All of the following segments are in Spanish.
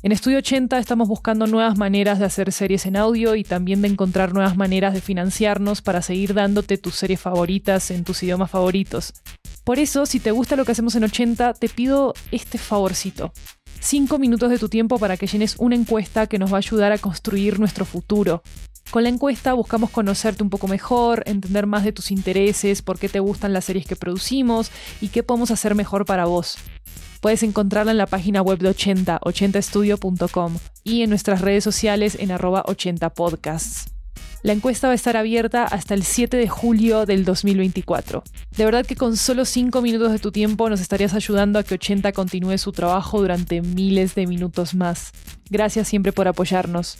En Estudio 80 estamos buscando nuevas maneras de hacer series en audio y también de encontrar nuevas maneras de financiarnos para seguir dándote tus series favoritas en tus idiomas favoritos. Por eso, si te gusta lo que hacemos en 80, te pido este favorcito. 5 minutos de tu tiempo para que llenes una encuesta que nos va a ayudar a construir nuestro futuro. Con la encuesta buscamos conocerte un poco mejor, entender más de tus intereses, por qué te gustan las series que producimos y qué podemos hacer mejor para vos. Puedes encontrarla en la página web de 80, 80estudio.com y en nuestras redes sociales en arroba 80podcasts. La encuesta va a estar abierta hasta el 7 de julio del 2024. De verdad que con solo 5 minutos de tu tiempo nos estarías ayudando a que 80 continúe su trabajo durante miles de minutos más. Gracias siempre por apoyarnos.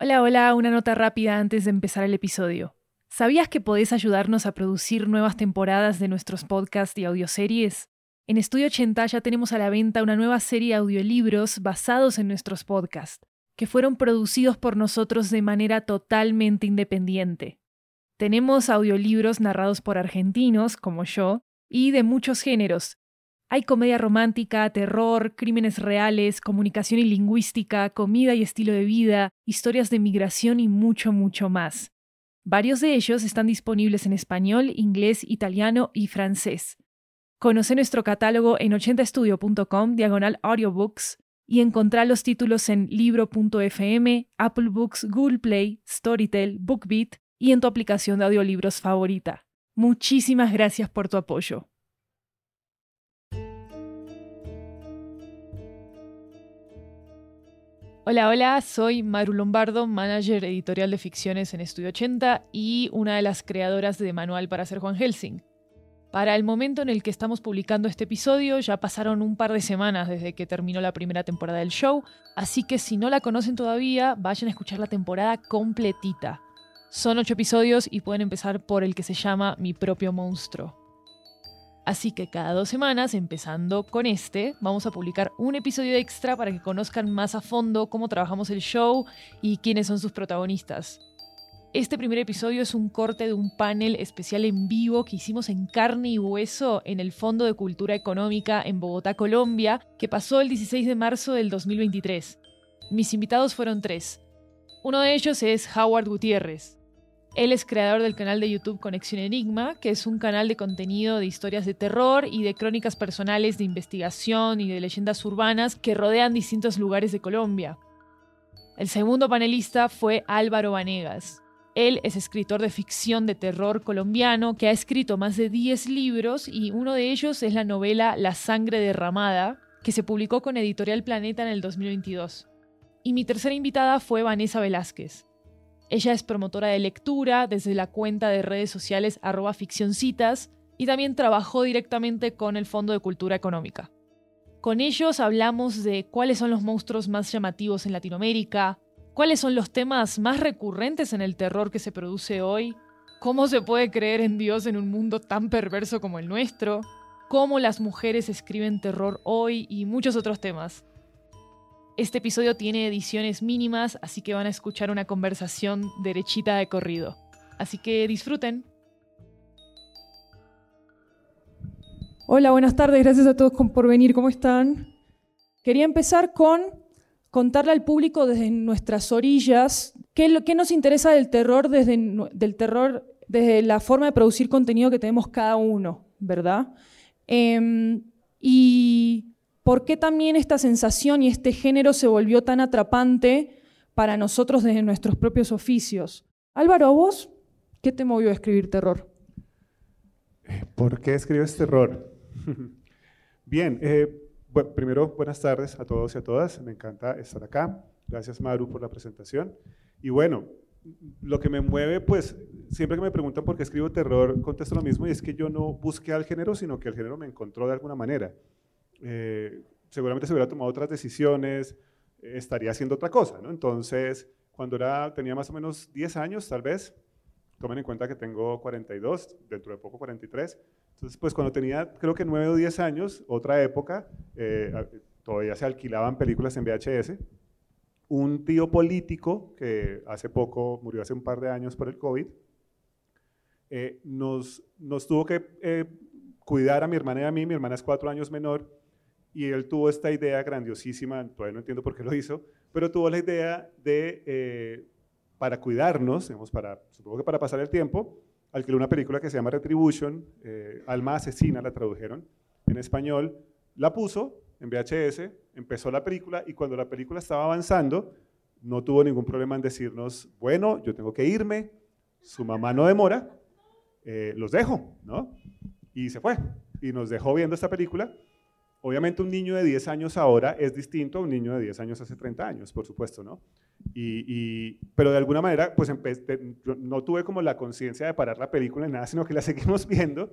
Hola, hola, una nota rápida antes de empezar el episodio. ¿Sabías que podés ayudarnos a producir nuevas temporadas de nuestros podcasts y audioseries? En Estudio 80 ya tenemos a la venta una nueva serie de audiolibros basados en nuestros podcasts, que fueron producidos por nosotros de manera totalmente independiente. Tenemos audiolibros narrados por argentinos, como yo, y de muchos géneros. Hay comedia romántica, terror, crímenes reales, comunicación y lingüística, comida y estilo de vida, historias de migración y mucho, mucho más. Varios de ellos están disponibles en español, inglés, italiano y francés. Conoce nuestro catálogo en 80estudio.com diagonal audiobooks y encontrá los títulos en libro.fm, Apple Books, Google Play, Storytel, BookBeat y en tu aplicación de audiolibros favorita. Muchísimas gracias por tu apoyo. Hola, hola, soy Maru Lombardo, manager editorial de ficciones en Estudio 80 y una de las creadoras de Manual para ser Juan Helsing. Para el momento en el que estamos publicando este episodio ya pasaron un par de semanas desde que terminó la primera temporada del show, así que si no la conocen todavía, vayan a escuchar la temporada completita. Son ocho episodios y pueden empezar por el que se llama Mi propio monstruo. Así que cada dos semanas, empezando con este, vamos a publicar un episodio extra para que conozcan más a fondo cómo trabajamos el show y quiénes son sus protagonistas. Este primer episodio es un corte de un panel especial en vivo que hicimos en carne y hueso en el Fondo de Cultura Económica en Bogotá, Colombia, que pasó el 16 de marzo del 2023. Mis invitados fueron tres. Uno de ellos es Howard Gutiérrez, él es creador del canal de YouTube Conexión Enigma, que es un canal de contenido de historias de terror y de crónicas personales de investigación y de leyendas urbanas que rodean distintos lugares de Colombia. El segundo panelista fue Álvaro Vanegas. Él es escritor de ficción de terror colombiano que ha escrito más de 10 libros y uno de ellos es la novela La sangre derramada, que se publicó con Editorial Planeta en el 2022. Y mi tercera invitada fue Vanessa Velázquez. Ella es promotora de lectura desde la cuenta de redes sociales arroba ficcioncitas y también trabajó directamente con el Fondo de Cultura Económica. Con ellos hablamos de cuáles son los monstruos más llamativos en Latinoamérica, cuáles son los temas más recurrentes en el terror que se produce hoy, cómo se puede creer en Dios en un mundo tan perverso como el nuestro, cómo las mujeres escriben terror hoy y muchos otros temas. Este episodio tiene ediciones mínimas, así que van a escuchar una conversación derechita de corrido. Así que disfruten. Hola, buenas tardes, gracias a todos por venir, ¿cómo están? Quería empezar con contarle al público desde nuestras orillas qué, nos interesa del terror desde, del terror desde la forma de producir contenido que tenemos cada uno, ¿verdad? Em, y por qué también esta sensación y este género se volvió tan atrapante para nosotros desde nuestros propios oficios. Álvaro, ¿a vos qué te movió a escribir terror? Eh, ¿Por qué escribes terror? Bien, eh, primero buenas tardes a todos y a todas, me encanta estar acá. Gracias Maru por la presentación. Y bueno, lo que me mueve, pues siempre que me preguntan por qué escribo terror, contesto lo mismo y es que yo no busqué al género, sino que el género me encontró de alguna manera. Eh, seguramente se hubiera tomado otras decisiones, estaría haciendo otra cosa, ¿no? Entonces, cuando era, tenía más o menos 10 años, tal vez, tomen en cuenta que tengo 42, dentro de poco 43, entonces, pues cuando tenía, creo que 9 o 10 años, otra época, eh, todavía se alquilaban películas en VHS, un tío político que hace poco, murió hace un par de años por el COVID, eh, nos, nos tuvo que cuidar a mi hermana y a mí, mi hermana es cuatro años menor, y él tuvo esta idea grandiosísima, todavía no entiendo por qué lo hizo, pero tuvo la idea de, eh, para cuidarnos, digamos, para, supongo que para pasar el tiempo, alquiló una película que se llama Retribution, eh, Alma Asesina la tradujeron en español, la puso en VHS, empezó la película y cuando la película estaba avanzando, no tuvo ningún problema en decirnos, bueno, yo tengo que irme, su mamá no demora, eh, los dejo, ¿no? Y se fue y nos dejó viendo esta película. Obviamente un niño de 10 años ahora es distinto a un niño de 10 años hace 30 años, por supuesto, ¿no? Y, pero de alguna manera, pues no tuve como la conciencia de parar la película ni nada, sino que la seguimos viendo.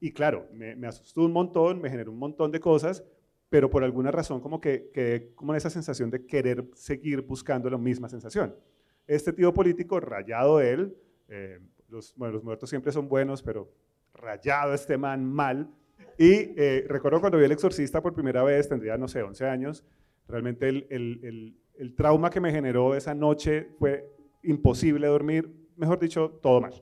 Y claro, me, asustó un montón, me generó un montón de cosas, pero por alguna razón como que quedé como en esa sensación de querer seguir buscando la misma sensación. Este tío político, rayado él, eh, los, bueno, los muertos siempre son buenos, pero rayado este man mal. Y eh, recuerdo cuando vi El Exorcista por primera vez, tendría, no sé, 11 años, realmente el, el, el, trauma que me generó esa noche fue imposible dormir, mejor dicho, todo mal.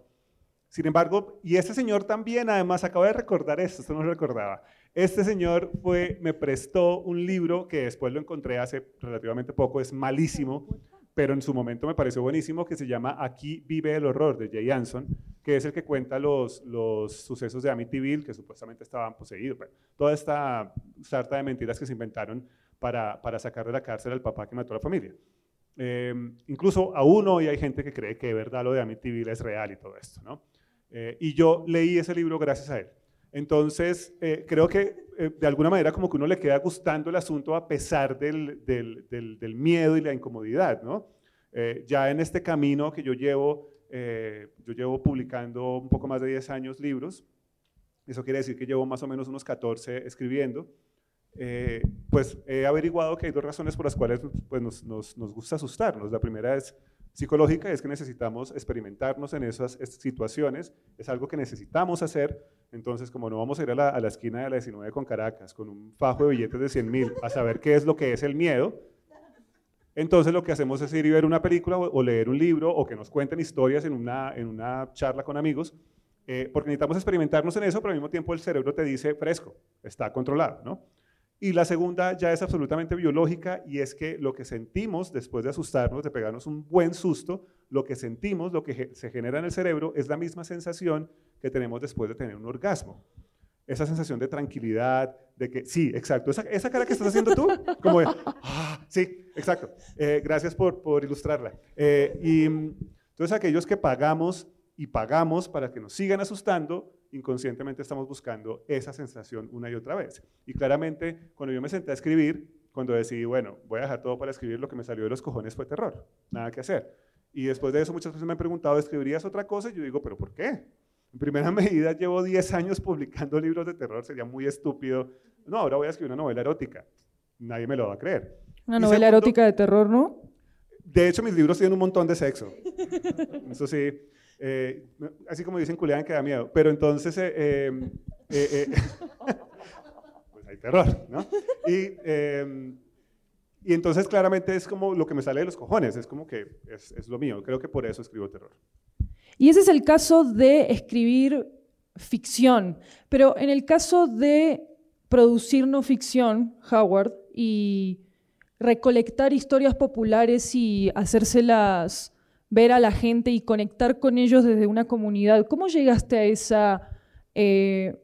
Sin embargo, y este señor también, además, acabo de recordar esto, esto no lo recordaba. Este señor fue, me prestó un libro que después lo encontré hace relativamente poco, es malísimo, pero en su momento me pareció buenísimo, que se llama Aquí vive el horror de Jay Anson, que es el que cuenta los, los sucesos de Amityville, que supuestamente estaban poseídos. toda esta sarta de mentiras que se inventaron para, para sacar de la cárcel al papá que mató a la familia. Em, incluso aún hoy hay gente que cree que de verdad lo de Amityville es real y todo esto. ¿no? Eh, y yo leí ese libro gracias a él. Entonces, eh, creo que eh, de alguna manera como que uno le queda gustando el asunto a pesar del, del, miedo y la incomodidad, ¿no? Eh, ya en este camino que yo llevo, yo llevo publicando un poco más de 10 años libros, eso quiere decir que llevo más o menos unos 14 escribiendo, pues he averiguado que hay dos razones por las cuales pues, nos, nos, nos gusta asustarnos. La primera es psicológica es que necesitamos experimentarnos en esas situaciones, es algo que necesitamos hacer, entonces como no vamos a ir a la, esquina de la 19 con Caracas con un fajo de billetes de 100 mil a saber qué es lo que es el miedo, entonces lo que hacemos es ir y ver una película o, leer un libro o que nos cuenten historias en una, en una charla con amigos, eh, porque necesitamos experimentarnos en eso, pero al mismo tiempo el cerebro te dice fresco, está controlado, ¿no? Y la segunda ya es absolutamente biológica y es que lo que sentimos después de asustarnos, de pegarnos un buen susto, lo que sentimos, lo que se genera en el cerebro es la misma sensación que tenemos después de tener un orgasmo. Esa sensación de tranquilidad, de que, sí, exacto, esa, cara que estás haciendo tú, como de, ah, sí, exacto, eh, gracias por, por ilustrarla. Eh, y entonces aquellos que pagamos y pagamos para que nos sigan asustando, inconscientemente estamos buscando esa sensación una y otra vez. Y claramente, cuando yo me senté a escribir, cuando decidí, bueno, voy a dejar todo para escribir, lo que me salió de los cojones fue terror, nada que hacer. Y después de eso muchas veces me han preguntado, ¿escribirías otra cosa? Y yo digo, ¿pero por qué? En primera medida, llevo 10 años publicando libros de terror, sería muy estúpido. No, ahora voy a escribir una novela erótica. Nadie me lo va a creer. Una novela erótica de terror, ¿no? De hecho, mis libros tienen un montón de sexo. Eso sí. Eh, así como dicen Culean que da miedo. Pero entonces, eh, eh, pues hay terror, ¿no? Y, em, y, entonces claramente es como lo que me sale de los cojones, es como que es, es lo mío. Creo que por eso escribo terror. Y ese es el caso de escribir ficción. Pero en el caso de producir no ficción, Howard, y recolectar historias populares y hacérselas ver a la gente y conectar con ellos desde una comunidad. ¿Cómo llegaste a esa eh,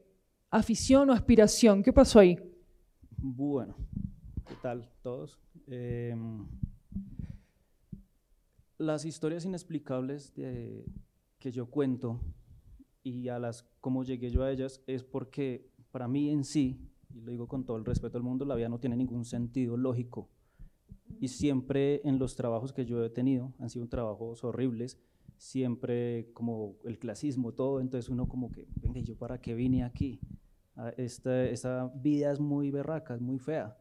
afición o aspiración? ¿Qué pasó ahí? Bueno, ¿qué tal todos? Em, las historias inexplicables que yo cuento y a las cómo llegué yo a ellas es porque para mí en sí, y lo digo con todo el respeto del mundo, la vida no tiene ningún sentido lógico y siempre en los trabajos que yo he tenido, han sido trabajos horribles, siempre como el clasismo, todo, entonces uno como que, venga, ¿y yo para qué vine aquí? Ah, esta, esta vida es muy berraca, es muy fea.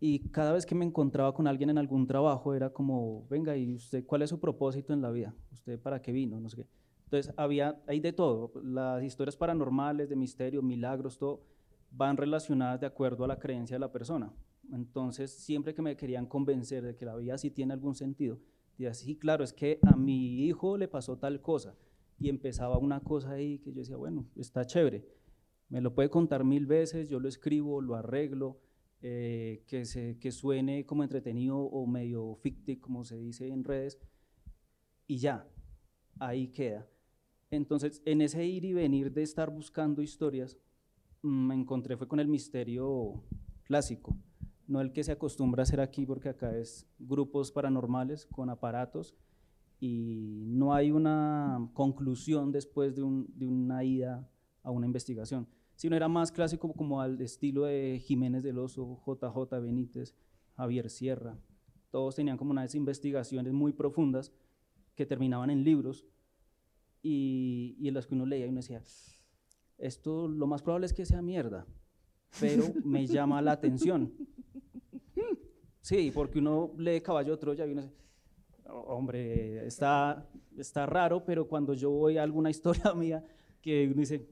Y cada vez que me encontraba con alguien en algún trabajo era como, venga, ¿y usted cuál es su propósito en la vida? ¿Usted para qué vino? No sé qué. Entonces había, hay de todo, las historias paranormales, de misterio, milagros, todo, van relacionadas de acuerdo a la creencia de la persona. Entonces, siempre que me querían convencer de que la vida sí tiene algún sentido, decía, sí, claro, es que a mi hijo le pasó tal cosa. Y empezaba una cosa ahí que yo decía, bueno, está chévere. Me lo puede contar mil veces, yo lo escribo, lo arreglo, eh, que, se, que suene como entretenido o medio ficticio, como se dice en redes, y ya, ahí queda. Entonces, en ese ir y venir de estar buscando historias, mm, me encontré fue con el misterio clásico, no el que se acostumbra a hacer aquí, porque acá es grupos paranormales con aparatos y no hay una conclusión después de, una ida a una investigación, sino era más clásico como al estilo de Jiménez del Oso, JJ Benítez, Javier Sierra. Todos tenían como unas investigaciones muy profundas que terminaban en libros y, y en las que uno leía y uno decía, esto lo más probable es que sea mierda, pero me llama la atención. Sí, porque uno lee Caballo de Troya y uno dice, oh, hombre, está, está raro, pero cuando yo voy a alguna historia mía que uno dice,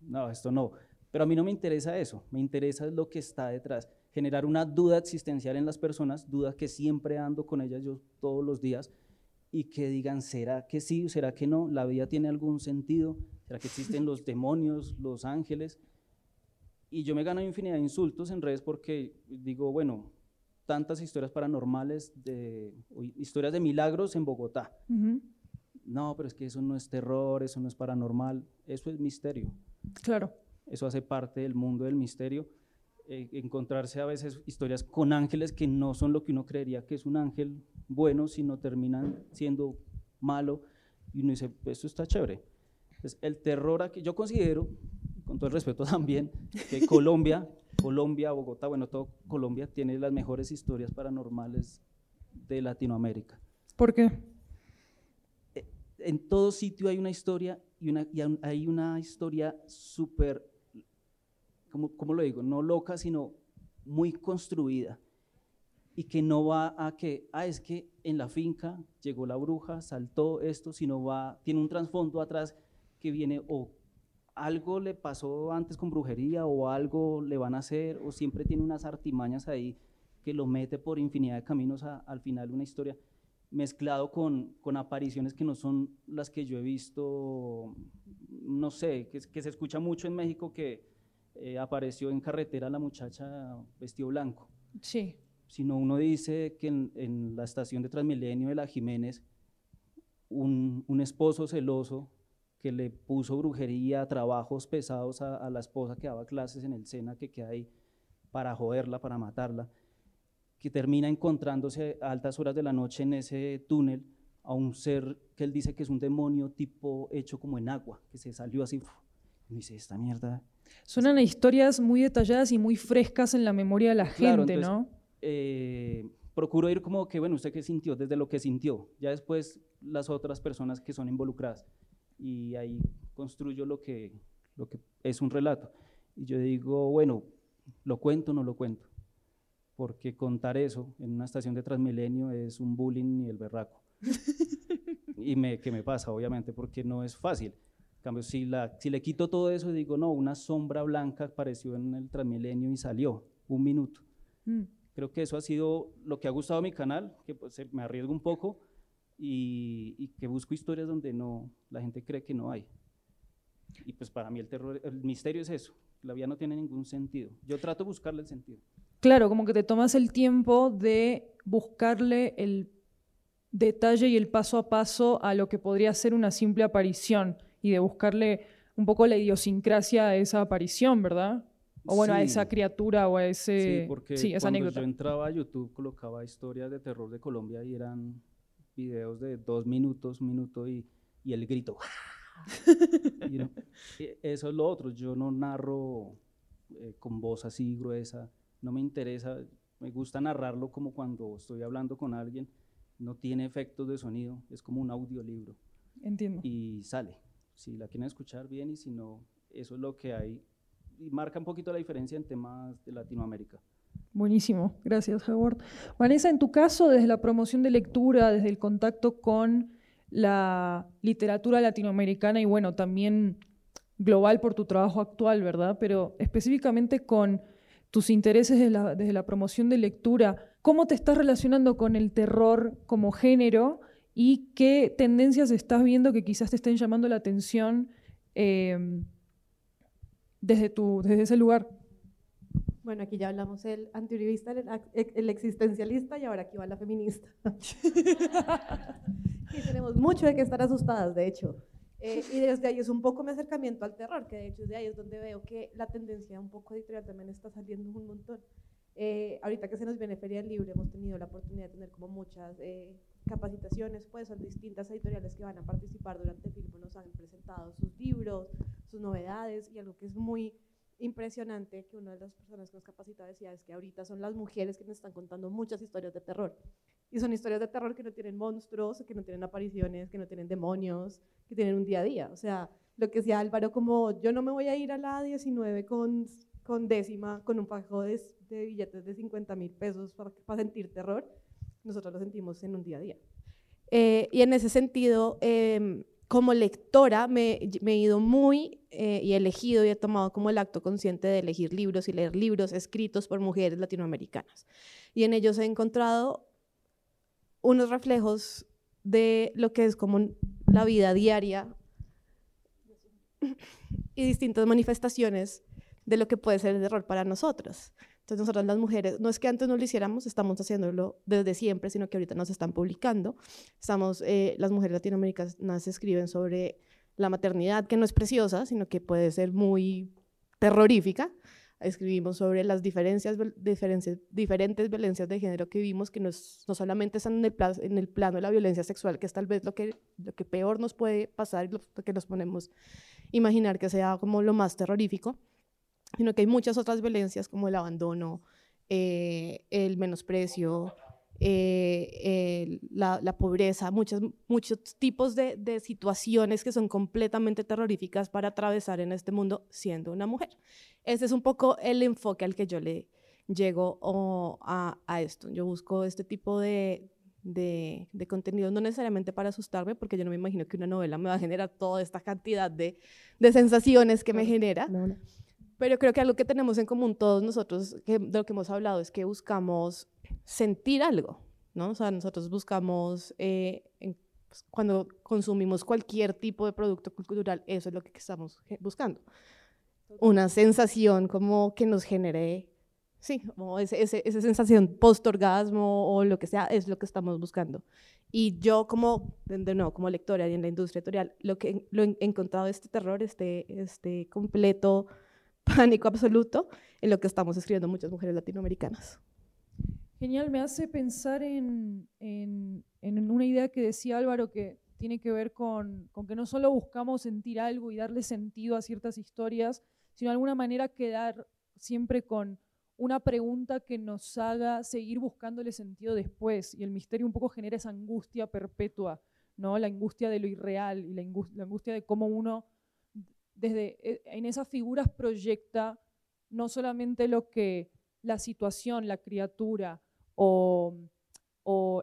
no, esto no. Pero a mí no me interesa eso, me interesa lo que está detrás, generar una duda existencial en las personas, duda que siempre ando con ellas yo todos los días, y que digan, ¿será que sí? ¿Será que no? ¿La vida tiene algún sentido? ¿Será que existen los demonios, los ángeles? Y yo me gano infinidad de insultos en redes porque digo, bueno, tantas historias paranormales, de, historias de milagros en Bogotá. No, pero es que eso no es terror, eso no es paranormal, eso es misterio. Claro. Eso hace parte del mundo del misterio. Eh, encontrarse a veces historias con ángeles que no son lo que uno creería que es un ángel bueno, sino terminan siendo malo. Y uno dice, pues esto está chévere. Entonces, el terror aquí, yo considero, con todo el respeto también, que Colombia, Colombia, Bogotá, bueno, todo Colombia tiene las mejores historias paranormales de Latinoamérica. ¿Por qué? Eh, en todo sitio hay una historia y, una, y hay una historia súper ¿cómo, lo digo? No loca, sino muy construida y que no va a que, ah, es que en la finca llegó la bruja, saltó esto, sino va, tiene un trasfondo atrás que viene o algo le pasó antes con brujería o algo le van a hacer o siempre tiene unas artimañas ahí que lo mete por infinidad de caminos al final de una historia mezclado con, con, apariciones que no son las que yo he visto, no sé, que, que se escucha mucho en México que eh, apareció en carretera la muchacha vestido blanco. Sí. Sino uno dice que en, la estación de Transmilenio de la Jiménez, un, un, esposo celoso que le puso brujería, trabajos pesados a, la esposa que daba clases en el SENA, que queda ahí para joderla, para matarla, que termina encontrándose a altas horas de la noche en ese túnel a un ser que él dice que es un demonio tipo hecho como en agua, que se salió así. Y dice, esta mierda Suenan a historias muy detalladas y muy frescas en la memoria de la gente, ¿no? Eh, procuro ir como que, bueno, ¿usted qué sintió? Desde lo que sintió. Ya después las otras personas que son involucradas. Y ahí construyo lo que, lo que es un relato. Y yo digo, bueno, ¿lo cuento o no lo cuento? Porque contar eso en una estación de Transmilenio es un bullying y el berraco. y me, ¿qué me pasa? Obviamente, porque no es fácil cambio, si, la, si le quito todo eso y digo, no, una sombra blanca apareció en el Transmilenio y salió, un minuto. Mm. Creo que eso ha sido lo que ha gustado a mi canal, que pues, me arriesgo un poco y, y, que busco historias donde no, la gente cree que no hay. Y pues para mí el terror, el misterio es eso, la vida no tiene ningún sentido. Yo trato de buscarle el sentido. Claro, como que te tomas el tiempo de buscarle el detalle y el paso a paso a lo que podría ser una simple aparición y de buscarle un poco la idiosincrasia a esa aparición, ¿verdad? O bueno, a esa criatura o a ese... Sí, porque esa cuando anécdota. yo entraba a YouTube colocaba historias de terror de Colombia y eran videos de dos minutos, un minuto y, y el grito. E, eso es lo otro, yo no narro eh, con voz así gruesa, no me interesa, me gusta narrarlo como cuando estoy hablando con alguien, no tiene efectos de sonido, es como un audiolibro. Entiendo. Y sale si la quieren escuchar bien y si no, eso es lo que hay. Y marca un poquito la diferencia en temas de Latinoamérica. Buenísimo, gracias Howard. Vanessa, en tu caso, desde la promoción de lectura, desde el contacto con la literatura latinoamericana y bueno, también global por tu trabajo actual, ¿verdad? Pero específicamente con tus intereses desde la, promoción de lectura, ¿cómo te estás relacionando con el terror como género? y qué tendencias estás viendo que quizás te estén llamando la atención em, desde, tu, desde ese lugar. Bueno, aquí ya hablamos el antiuribista, el, existencialista y ahora aquí va la feminista. y tenemos mucho de que estar asustadas, de hecho. Eh, y desde ahí es un poco mi acercamiento al terror, que de hecho de ahí es donde veo que la tendencia un poco editorial también está saliendo un montón. Eh, ahorita que se nos viene Feria del Libro, hemos tenido la oportunidad de tener como muchas eh, capacitaciones, pues son distintas editoriales que van a participar durante el film, nos han presentado sus libros, sus novedades y algo que es muy impresionante que una de las personas que nos capacita decía es que ahorita son las mujeres que nos están contando muchas historias de terror. Y son historias de terror que no tienen monstruos, que no tienen apariciones, que no tienen demonios, que tienen un día a día. O sea, lo que decía Álvaro, como yo no me voy a ir a la 19 con, con décima, con un fajo de, billetes de 50 mil pesos para, para, sentir terror, nosotros lo sentimos en un día a día. Eh, y en ese sentido, eh, como lectora me, he ido muy eh, y he elegido y he tomado como el acto consciente de elegir libros y leer libros escritos por mujeres latinoamericanas. Y en ellos he encontrado unos reflejos de lo que es como la vida diaria y distintas manifestaciones de lo que puede ser el error para nosotros. Entonces nosotras las mujeres, no es que antes no lo hiciéramos, estamos haciéndolo desde siempre, sino que ahorita nos están publicando. Estamos, eh, las mujeres latinoamericanas escriben sobre la maternidad, que no es preciosa, sino que puede ser muy terrorífica. Escribimos sobre las diferencias, diferentes violencias de género que vivimos, que no, solamente están en el, en el, plano de la violencia sexual, que es tal vez lo que, lo que peor nos puede pasar lo que nos ponemos imaginar que sea como lo más terrorífico, sino que hay muchas otras violencias como el abandono, eh, el menosprecio, eh, la, pobreza, muchos, muchos tipos de, de, situaciones que son completamente terroríficas para atravesar en este mundo siendo una mujer. Ese es un poco el enfoque al que yo le llego a, a, esto. Yo busco este tipo de, de, de, contenido, no necesariamente para asustarme, porque yo no me imagino que una novela me va a generar toda esta cantidad de, de sensaciones que me genera. Pero creo que algo que tenemos en común todos nosotros, que, de lo que hemos hablado, es que buscamos sentir algo, ¿no? O sea, nosotros buscamos, eh, pues, cuando consumimos cualquier tipo de producto cultural, eso es lo que estamos buscando. Una sensación como que nos genere, sí, como ese, esa sensación post-orgasmo o lo que sea, es lo que estamos buscando. Y yo como, de nuevo, como lectora y en la industria editorial, lo que lo he encontrado este terror, este, este completo pánico absoluto en lo que estamos escribiendo muchas mujeres latinoamericanas. Genial, me hace pensar en, en, una idea que decía Álvaro que tiene que ver con, con, que no solo buscamos sentir algo y darle sentido a ciertas historias, sino de alguna manera quedar siempre con una pregunta que nos haga seguir buscándole sentido después. Y el misterio un poco genera esa angustia perpetua, ¿no? la angustia de lo irreal y la angustia de cómo uno desde eh, en esas figuras proyecta no solamente lo que la situación, la criatura o,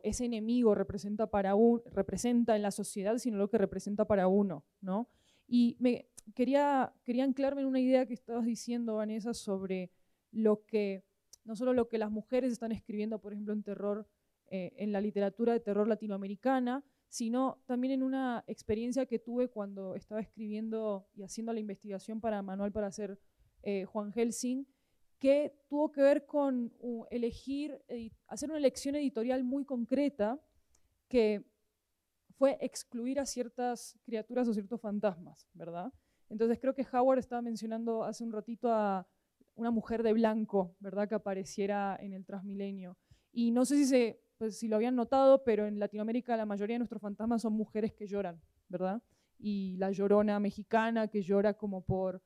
ese enemigo representa, para un, representa en la sociedad, sino lo que representa para uno. ¿no? Y me, quería, quería anclarme en una idea que estabas diciendo, Vanessa, sobre lo que, no solo lo que las mujeres están escribiendo, por ejemplo, en terror, eh, en la literatura de terror latinoamericana, sino también en una experiencia que tuve cuando estaba escribiendo y haciendo la investigación para Manual para hacer eh, Juan Helsing, que tuvo que ver con elegir, hacer una elección editorial muy concreta que fue excluir a ciertas criaturas o ciertos fantasmas, ¿verdad? Entonces creo que Howard estaba mencionando hace un ratito a una mujer de blanco, ¿verdad? Que apareciera en el Transmilenio. Y no sé si se pues si lo habían notado, pero en Latinoamérica la mayoría de nuestros fantasmas son mujeres que lloran, ¿verdad? Y la llorona mexicana que llora como por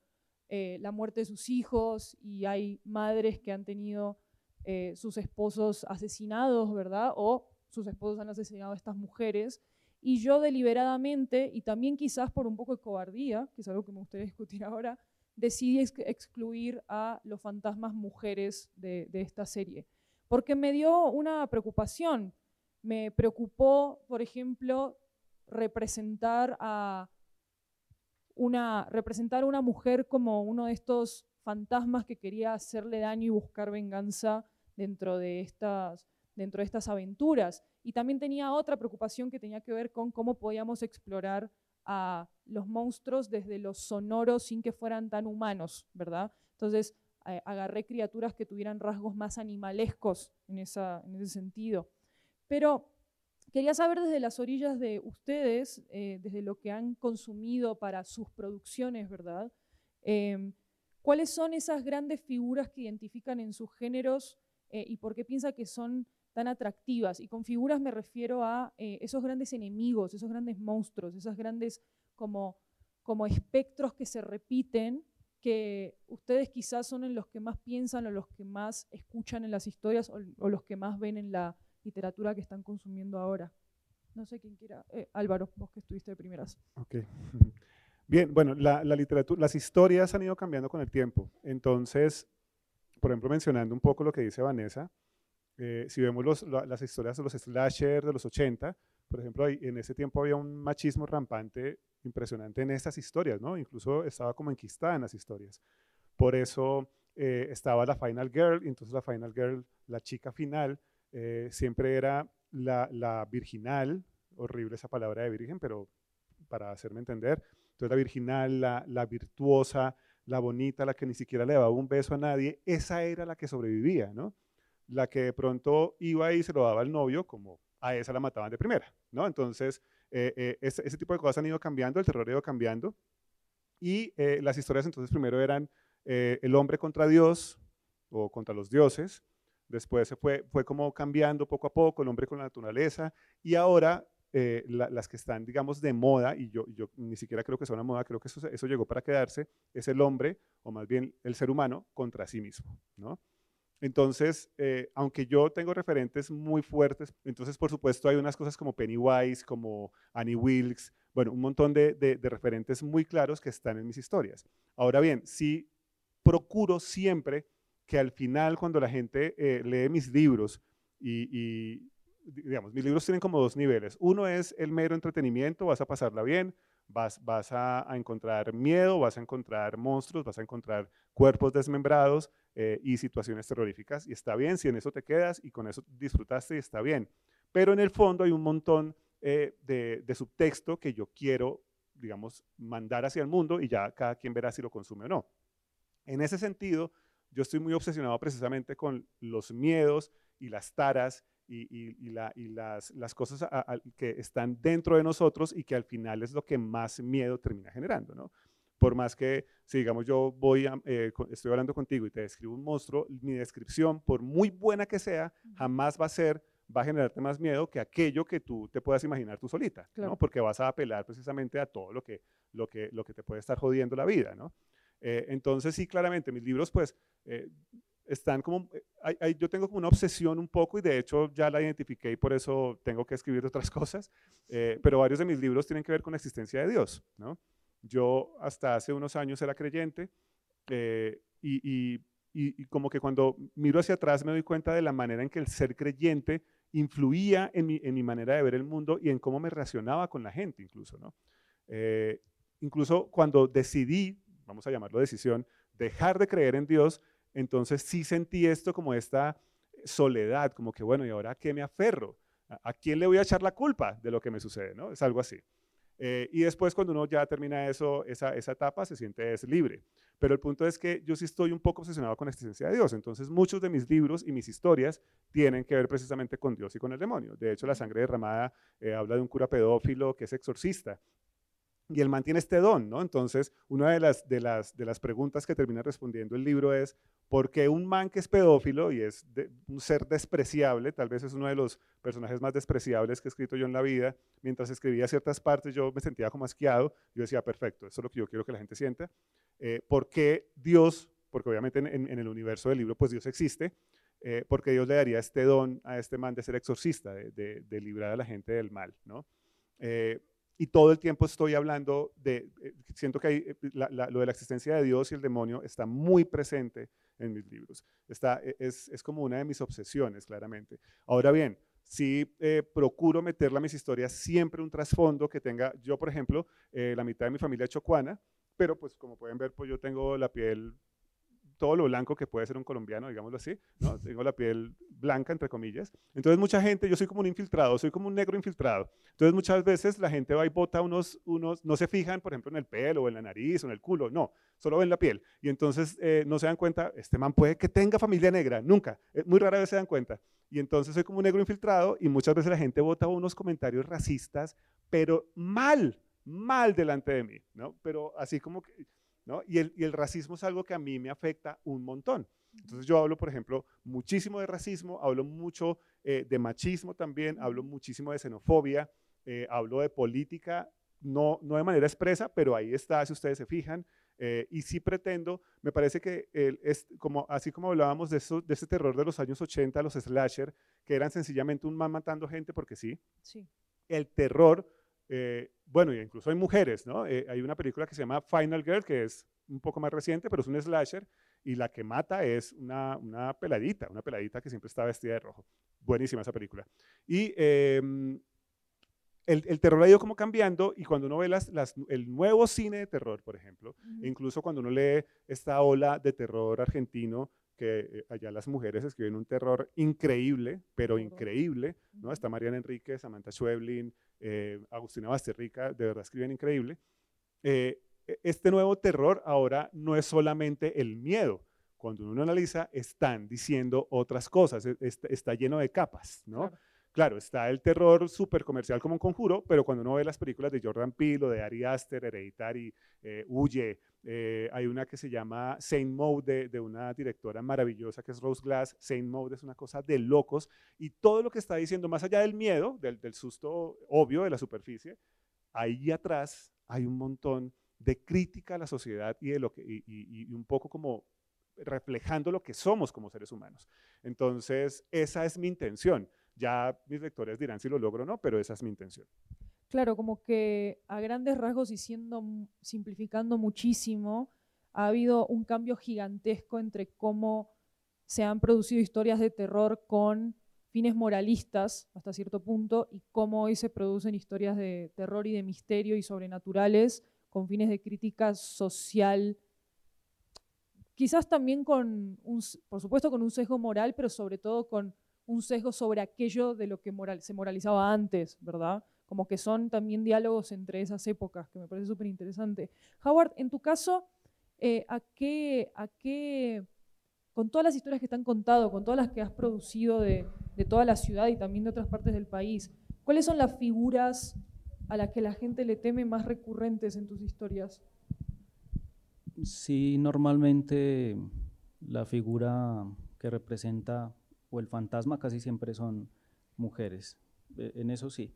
eh, la muerte de sus hijos, y hay madres que han tenido eh, sus esposos asesinados, ¿verdad? O sus esposos han asesinado a estas mujeres. Y yo deliberadamente, y también quizás por un poco de cobardía, que es algo que me gustaría discutir ahora, decidí excluir a los fantasmas mujeres de esta serie porque me dio una preocupación. Me preocupó, por ejemplo, representar a una, representar a una mujer como uno de estos fantasmas que quería hacerle daño y buscar venganza dentro de estas, dentro de estas aventuras. Y también tenía otra preocupación que tenía que ver con cómo podíamos explorar a los monstruos desde los sonoros sin que fueran tan humanos, ¿verdad? Entonces, eh, agarré criaturas que tuvieran rasgos más animalescos en, ese sentido. Pero quería saber desde las orillas de ustedes, eh, desde lo que han consumido para sus producciones, ¿verdad? Em, ¿Cuáles son esas grandes figuras que identifican en sus géneros eh, y por qué piensa que son tan atractivas? Y con figuras me refiero a esos grandes enemigos, esos grandes monstruos, esos grandes como, como espectros que se repiten que ustedes quizás son los que más piensan o los que más escuchan en las historias o, los que más ven en la literatura que están consumiendo ahora. No sé quién quiera. Eh, Álvaro, vos que estuviste de primeras. Ok. Bien, bueno, la, literatura, las historias han ido cambiando con el tiempo. Entonces, por ejemplo, mencionando un poco lo que dice Vanessa, eh, si vemos las historias de los slasher de los 80, por ejemplo, en ese tiempo había un machismo rampante impresionante en estas historias, ¿no? Incluso estaba como enquistada en las historias. Por eso eh, estaba la Final Girl, y entonces la Final Girl, la chica final, eh, siempre era la, virginal, horrible esa palabra de virgen, pero para hacerme entender, entonces la virginal, la, virtuosa, la bonita, la que ni siquiera le daba un beso a nadie, esa era la que sobrevivía, ¿no? La que de pronto iba y se lo daba al novio, como a esa la mataban de primera, ¿no? Entonces, eh, eh, ese, tipo de cosas han ido cambiando, el terror ha ido cambiando. Y eh, las historias entonces primero eran el hombre contra Dios o contra los dioses. Después se fue, fue como cambiando poco a poco, el hombre con la naturaleza. Y ahora las que están, digamos, de moda, y yo, yo ni siquiera creo que sea una moda, creo que eso, eso llegó para quedarse, es el hombre, o más bien el ser humano, contra sí mismo, ¿no? Entonces, eh, aunque yo tengo referentes muy fuertes, entonces por supuesto hay unas cosas como Pennywise, como Annie Wilkes, bueno, un montón de, referentes muy claros que están en mis historias. Ahora bien, sí procuro siempre que al final cuando la gente eh, lee mis libros y, digamos, mis libros tienen como dos niveles. Uno es el mero entretenimiento, vas a pasarla bien, vas, vas a, encontrar miedo, vas a encontrar monstruos, vas a encontrar cuerpos desmembrados eh, y situaciones terroríficas. Y está bien si en eso te quedas y con eso disfrutaste y está bien. Pero en el fondo hay un montón eh, de, de, subtexto que yo quiero, digamos, mandar hacia el mundo y ya cada quien verá si lo consume o no. En ese sentido, yo estoy muy obsesionado precisamente con los miedos y las taras y, las, cosas que están dentro de nosotros y que al final es lo que más miedo termina generando, ¿no? Por más que, si digamos yo voy eh, estoy hablando contigo y te describo un monstruo, mi descripción, por muy buena que sea, jamás va a ser, va a generarte más miedo que aquello que tú te puedas imaginar tú solita, ¿no? Porque vas a apelar precisamente a todo lo que, lo que, lo que te puede estar jodiendo la vida, ¿no? Eh, entonces, sí, claramente, mis libros, pues, eh, están como, eh, yo tengo como una obsesión un poco y de hecho ya la identifiqué y por eso tengo que escribir otras cosas, eh, pero varios de mis libros tienen que ver con la existencia de Dios, ¿no? Yo hasta hace unos años era creyente eh, y, como que cuando miro hacia atrás me doy cuenta de la manera en que el ser creyente influía en mi, manera de ver el mundo y en cómo me relacionaba con la gente incluso, ¿no? incluso cuando decidí, vamos a llamarlo decisión, dejar de creer en Dios, entonces sí sentí esto como esta soledad, como que bueno, ¿y ahora a qué me aferro? ¿A, quién le voy a echar la culpa de lo que me sucede? ¿no? Es algo así. Eh, y después cuando uno ya termina eso, esa, esa etapa, se siente es libre. Pero el punto es que yo sí estoy un poco obsesionado con la existencia de Dios. Entonces muchos de mis libros y mis historias tienen que ver precisamente con Dios y con el demonio. De hecho, La sangre derramada eh, habla de un cura pedófilo que es exorcista y él mantiene este don, ¿no? Entonces, una de las, de, las, de las preguntas que termina respondiendo el libro es, ¿por qué un man que es pedófilo y es un ser despreciable, tal vez es uno de los personajes más despreciables que he escrito yo en la vida, mientras escribía ciertas partes yo me sentía como asqueado, yo decía, perfecto, eso es lo que yo quiero que la gente sienta, eh, ¿por qué Dios, porque obviamente en, el universo del libro pues Dios existe, eh, ¿por qué Dios le daría este don a este man de ser exorcista, de, de, librar a la gente del mal, ¿no? Eh, y todo el tiempo estoy hablando de, eh, siento que eh, lo de la existencia de Dios y el demonio está muy presente en mis libros. Está, e, es, es como una de mis obsesiones, claramente. Ahora bien, sí eh, procuro meterle a mis historias siempre un trasfondo que tenga, yo por ejemplo, la mitad de mi familia chocuana, pero pues como pueden ver, pues yo tengo la piel todo lo blanco que puede ser un colombiano, digámoslo así, ¿no? Tengo la piel blanca, entre comillas. Entonces mucha gente, yo soy como un infiltrado, soy como un negro infiltrado. Entonces muchas veces la gente va y bota unos, unos, no se fijan, por ejemplo, en el pelo o en la nariz o en el culo, no, solo ven la piel. Y entonces eh, no se dan cuenta, este man puede que tenga familia negra, nunca, eh, muy rara vez se dan cuenta. Y entonces soy como un negro infiltrado y muchas veces la gente bota unos comentarios racistas, pero mal, mal delante de mí, ¿no? Pero así como que ¿no? Y, el, y el racismo es algo que a mí me afecta un montón. Entonces yo hablo, por ejemplo, muchísimo de racismo, hablo mucho eh, de machismo también, hablo muchísimo de xenofobia, eh, hablo de política, no, no de manera expresa, pero ahí está, si ustedes se fijan. Eh, y sí pretendo, me parece que el, es como, así como hablábamos de, eso, de ese terror de los años 80, los slasher, que eran sencillamente un man matando gente porque sí, Sí. el terror eh, bueno, incluso hay mujeres, ¿no? Eh, hay una película que se llama Final Girl, que es un poco más reciente, pero es un slasher, y la que mata es una, una peladita, una peladita que siempre está vestida de rojo. Buenísima esa película. Y eh, el, el, terror ha ido como cambiando, y cuando uno ve las, las, el nuevo cine de terror, por ejemplo, uh -huh. incluso cuando uno lee esta ola de terror argentino, que eh, allá las mujeres escriben un terror increíble, pero increíble, ¿no? Está Mariana Enríquez, Samantha Schweblin, eh, Agustina Basterrica, de verdad escriben increíble. Eh, este nuevo terror ahora no es solamente el miedo. Cuando uno analiza, están diciendo otras cosas, está, está lleno de capas, ¿no? Claro. Claro, está el terror súper comercial como un conjuro, pero cuando uno ve las películas de Jordan Peele o de Ari Aster, Hereditary, eh, Huye, eh, hay una que se llama Saint Mode de, una directora maravillosa que es Rose Glass. Saint Mode es una cosa de locos y todo lo que está diciendo, más allá del miedo, del, susto obvio de la superficie, ahí atrás hay un montón de crítica a la sociedad y, de lo que, y un poco como reflejando lo que somos como seres humanos. Entonces, esa es mi intención. Ya mis lectores dirán si lo logro o no, pero esa es mi intención. Claro, como que a grandes rasgos y siendo simplificando muchísimo, ha habido un cambio gigantesco entre cómo se han producido historias de terror con fines moralistas hasta cierto punto y cómo hoy se producen historias de terror y de misterio y sobrenaturales con fines de crítica social, quizás también con un, por supuesto con un sesgo moral, pero sobre todo con un sesgo sobre aquello de lo que se moralizaba antes, ¿verdad? Como que son también diálogos entre esas épocas, que me parece súper interesante. Howard, en tu caso, eh, ¿a, qué, ¿a qué, con todas las historias que te han contado, con todas las que has producido de, de toda la ciudad y también de otras partes del país, cuáles son las figuras a las que la gente le teme más recurrentes en tus historias? Sí, normalmente la figura que representa o el fantasma casi siempre son mujeres, en eso sí.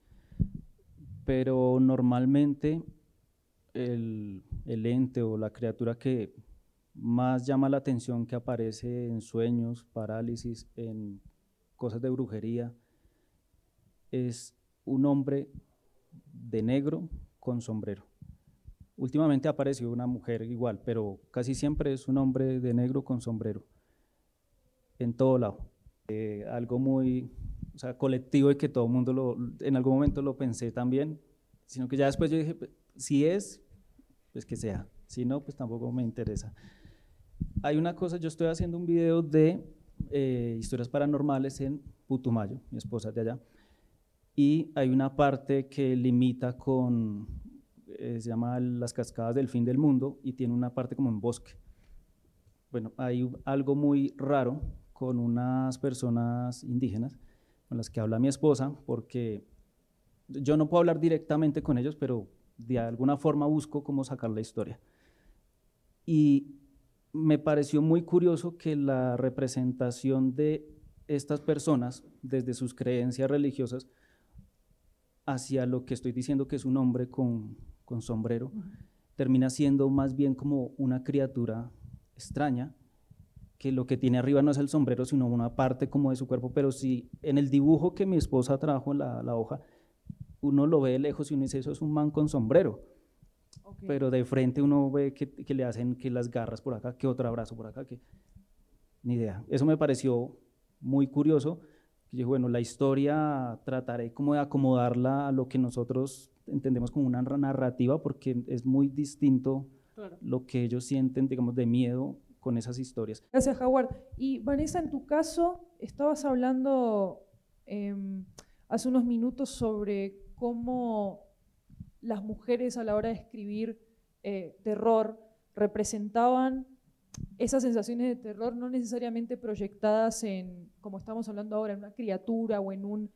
Pero normalmente el, el, ente o la criatura que más llama la atención que aparece en sueños, parálisis, en cosas de brujería, es un hombre de negro con sombrero. Últimamente apareció una mujer igual, pero casi siempre es un hombre de negro con sombrero, en todo lado. Eh, algo muy o sea, colectivo y que todo el mundo lo, en algún momento lo pensé también, sino que ya después yo dije, pues, si es, pues que sea, si no, pues tampoco me interesa. Hay una cosa, yo estoy haciendo un video de eh, historias paranormales en Putumayo, mi esposa de allá, y hay una parte que limita con, eh, se llama las cascadas del fin del mundo, y tiene una parte como en bosque. Bueno, hay algo muy raro con unas personas indígenas con las que habla mi esposa, porque yo no puedo hablar directamente con ellos, pero de alguna forma busco cómo sacar la historia. Y me pareció muy curioso que la representación de estas personas, desde sus creencias religiosas, hacia lo que estoy diciendo que es un hombre con, con sombrero, termina siendo más bien como una criatura extraña, que lo que tiene arriba no es el sombrero, sino una parte como de su cuerpo, pero si en el dibujo que mi esposa trajo en la, la hoja, uno lo ve de lejos y uno dice, eso es un man con sombrero, okay. pero de frente uno ve que, que, le hacen que las garras por acá, que otro abrazo por acá, que ni idea. Eso me pareció muy curioso, yo, bueno, la historia trataré como de acomodarla a lo que nosotros entendemos como una narrativa, porque es muy distinto claro. lo que ellos sienten, digamos, de miedo con esas historias. Gracias, Howard. Y Vanessa, en tu caso, estabas hablando em, hace unos minutos sobre cómo las mujeres a la hora de escribir eh, terror representaban esas sensaciones de terror no necesariamente proyectadas en, como estamos hablando ahora, en una criatura o en un,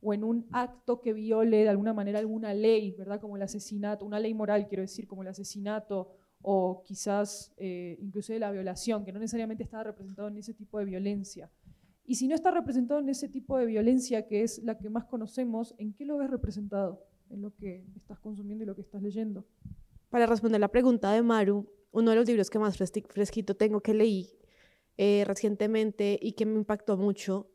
o en un acto que viole de alguna manera alguna ley, ¿verdad? Como el asesinato, una ley moral, quiero decir, como el asesinato o quizás eh, incluso la violación, que no necesariamente estaba representado en ese tipo de violencia. Y si no está representado en ese tipo de violencia, que es la que más conocemos, ¿en qué lo ves representado? En lo que estás consumiendo y lo que estás leyendo. Para responder la pregunta de Maru, uno de los libros que más fresquito tengo que leí eh, recientemente y que me impactó mucho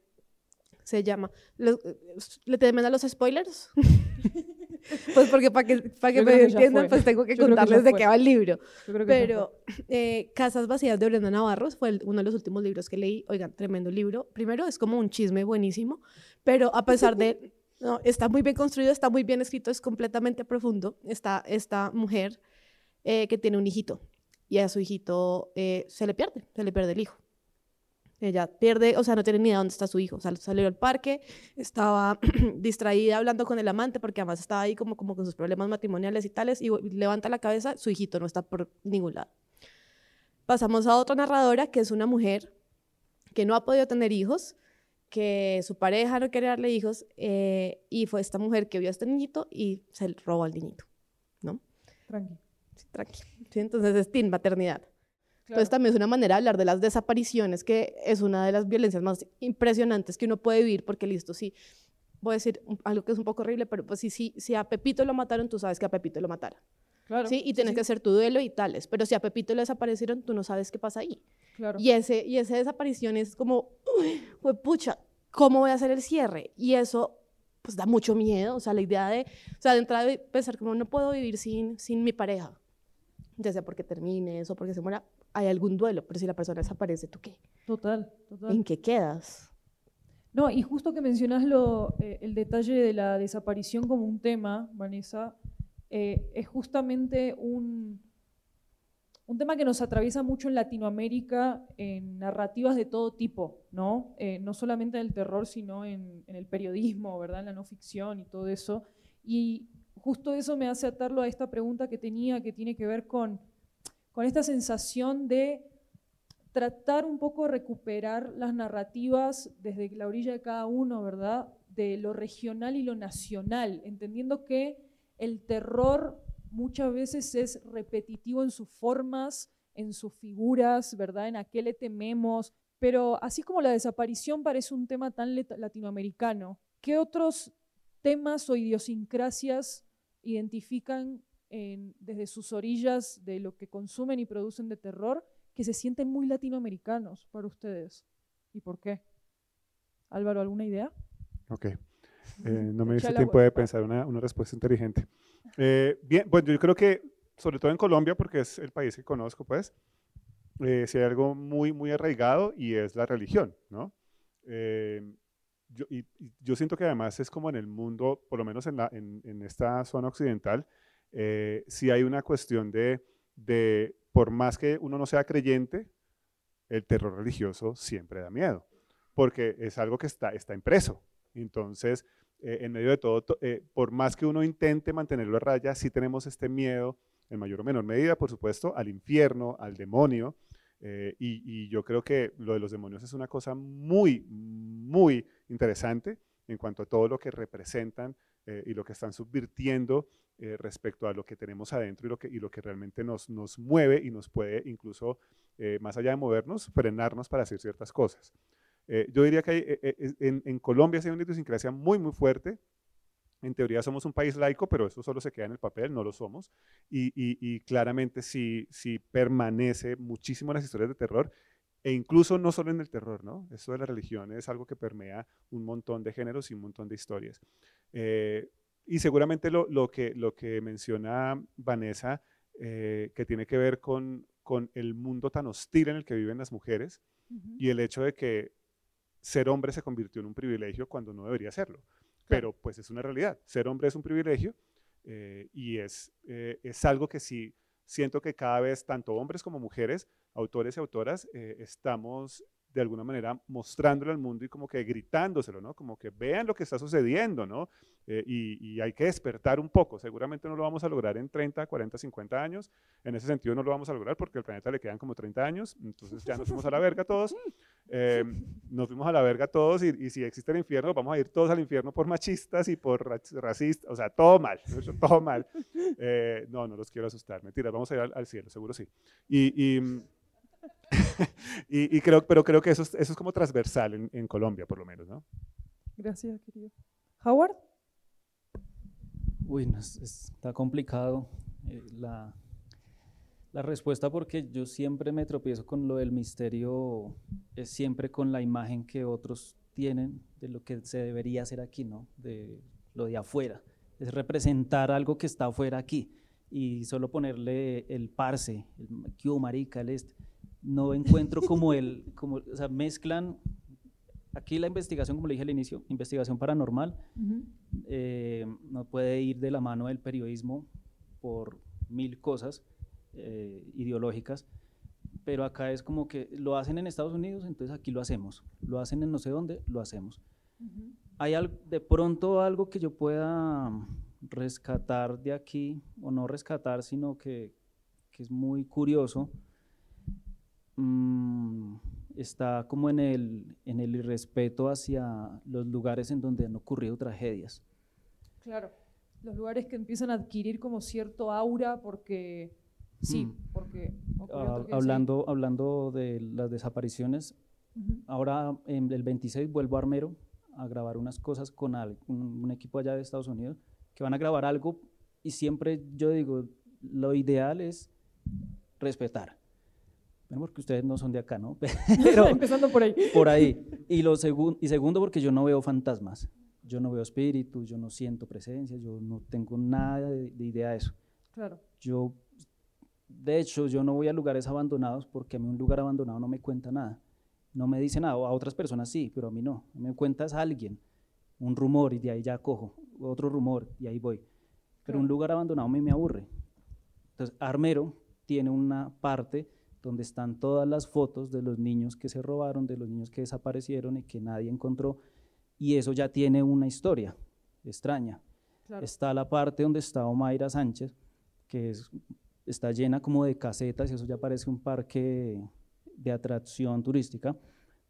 se llama. ¿Le temen a los spoilers? pues porque para que, para que me entiendan, pues tengo que contarles de qué va el libro. Pero eh, Casas Vacías de Brenda Navarro fue uno de los últimos libros que leí. Oigan, tremendo libro. Primero, es como un chisme buenísimo, pero a pesar de. No, está muy bien construido, está muy bien escrito, es completamente profundo. Está esta mujer eh, que tiene un hijito y a su hijito eh, se le pierde, se le pierde el hijo. Ella pierde, o sea, no tiene ni idea dónde está su hijo. O sea, salió al parque, estaba distraída hablando con el amante porque además estaba ahí como, como con sus problemas matrimoniales y tales y levanta la cabeza, su hijito no está por ningún lado. Pasamos a otra narradora que es una mujer que no ha podido tener hijos, que su pareja no quiere darle hijos eh, y fue esta mujer que vio a este niñito y se robó al niñito, ¿no? Tranqui. tranqui. ¿Sí? Entonces es teen maternidad. Entonces también es una manera de hablar de las desapariciones, que es una de las violencias más impresionantes que uno puede vivir, porque listo, sí, voy a decir algo que es un poco horrible, pero pues sí, sí, si a Pepito lo mataron, tú sabes que a Pepito lo mataron. Claro, ¿sí? Y tienes que hacer tu duelo y tales, pero si a Pepito le desaparecieron, tú no sabes qué pasa ahí. Claro. Y, ese, y esa desaparición es como, fue pucha, ¿cómo voy a hacer el cierre? Y eso pues da mucho miedo, o sea, la idea de, o sea, de entrada de pensar como no puedo vivir sin, sin mi pareja, ya sea porque termines o porque se muera, hay algún duelo, pero si la persona desaparece, ¿tú qué? Total, total. ¿En qué quedas? No, y justo que mencionas lo, eh, el detalle de la desaparición como un tema, Vanessa, eh, es justamente un, un tema que nos atraviesa mucho en Latinoamérica en narrativas de todo tipo, ¿no? Eh, no solamente en el terror, sino en, en, el periodismo, ¿verdad? En la no ficción y todo eso. Y justo eso me hace atarlo a esta pregunta que tenía, que tiene que ver con con esta sensación de tratar un poco de recuperar las narrativas desde la orilla de cada uno, ¿verdad? De lo regional y lo nacional, entendiendo que el terror muchas veces es repetitivo en sus formas, en sus figuras, ¿verdad? En a qué le tememos, pero así como la desaparición parece un tema tan latinoamericano, ¿qué otros temas o idiosincrasias identifican desde sus orillas de lo que consumen y producen de terror que se sienten muy latinoamericanos para ustedes. ¿Y por qué? Álvaro, ¿alguna idea? Ok. Eh, no me hice tiempo de pensar una, una respuesta inteligente. Eh, bien, bueno, yo creo que, sobre todo en Colombia, porque es el país que conozco, pues, eh, si hay algo muy, muy arraigado y es la religión, ¿no? Yo, y, yo siento que además es como en el mundo, por lo menos en, la, en, en esta zona occidental, eh, si hay una cuestión de, de, por más que uno no sea creyente, el terror religioso siempre da miedo, porque es algo que está, está impreso. Entonces, eh, en medio de todo, eh, por más que uno intente mantenerlo a raya, sí tenemos este miedo, en mayor o menor medida, por supuesto, al infierno, al demonio. y, y, yo creo que lo de los demonios es una cosa muy, muy interesante en cuanto a todo lo que representan y lo que están subvirtiendo eh, respecto a lo que tenemos adentro y lo que, y lo que realmente nos, nos mueve y nos puede incluso, eh, más allá de movernos, frenarnos para hacer ciertas cosas. Eh, yo diría que hay, en, en, Colombia hay una idiosincrasia muy, muy fuerte. En teoría somos un país laico, pero eso solo se queda en el papel, no lo somos. Y, claramente sí, sí permanece muchísimo en las historias de terror e incluso no solo en el terror, ¿no? Esto de la religión es algo que permea un montón de géneros y un montón de historias. Y seguramente lo, lo, que, lo que menciona Vanessa, eh, que tiene que ver con, con, el mundo tan hostil en el que viven las mujeres y el hecho de que ser hombre se convirtió en un privilegio cuando no debería serlo. Pero pues es una realidad. Ser hombre es un privilegio eh, y es, eh, es algo que sí siento que cada vez tanto hombres como mujeres autores y autoras, estamos de alguna manera mostrándolo al mundo y como que gritándoselo, ¿no? Como que vean lo que está sucediendo, ¿no? Eh, y, hay que despertar un poco. Seguramente no lo vamos a lograr en 30, 40, 50 años. En ese sentido no lo vamos a lograr porque al planeta le quedan como 30 años. Entonces ya nos fuimos a la verga todos. Eh, nos fuimos a la verga todos y, si existe el infierno, vamos a ir todos al infierno por machistas y por racistas. O sea, todo mal. Todo mal. Eh, no, no los quiero asustar. Mentira, vamos a ir al, cielo, seguro sí. y y, creo, pero creo que eso es, eso es como transversal en, en, Colombia, por lo menos, ¿no? Gracias, querido. Howard. Uy, está complicado eh, la, la respuesta porque yo siempre me tropiezo con lo del misterio, es siempre con la imagen que otros tienen de lo que se debería hacer aquí, ¿no? De lo de afuera. Es representar algo que está afuera aquí y solo ponerle el parse, el Q, marica, el este no encuentro como el, como, o sea, mezclan, aquí la investigación, como le dije al inicio, investigación paranormal, eh, no puede ir de la mano del periodismo por mil cosas eh, ideológicas, pero acá es como que lo hacen en Estados Unidos, entonces aquí lo hacemos, lo hacen en no sé dónde, lo hacemos. ¿Hay de pronto algo que yo pueda rescatar de aquí, o no rescatar, sino que, que es muy curioso? Mm, está como en el, en el irrespeto hacia los lugares en donde han ocurrido tragedias. Claro, los lugares que empiezan a adquirir como cierto aura porque... Sí, mm. porque... Ah, hablando, hablando de las desapariciones, ahora en el 26 vuelvo a Armero a grabar unas cosas con un equipo allá de Estados Unidos que van a grabar algo y siempre yo digo, lo ideal es respetar bueno, porque ustedes no son de acá, ¿no? Pero, Empezando por ahí. Por ahí. Y, lo y segundo, porque yo no veo fantasmas. Yo no veo espíritus, yo no siento presencia, yo no tengo nada de, idea de eso. Claro. Yo, de hecho, yo no voy a lugares abandonados porque a mí un lugar abandonado no me cuenta nada. No me dice nada. A otras personas sí, pero a mí no. Me cuentas a alguien, un rumor y de ahí ya cojo. Otro rumor y ahí voy. Pero un lugar abandonado a mí me aburre. Entonces, Armero tiene una parte donde están todas las fotos de los niños que se robaron, de los niños que desaparecieron y que nadie encontró, y eso ya tiene una historia extraña. Está la parte donde está Omaira Sánchez, que es, está llena como de casetas, y eso ya parece un parque de atracción turística,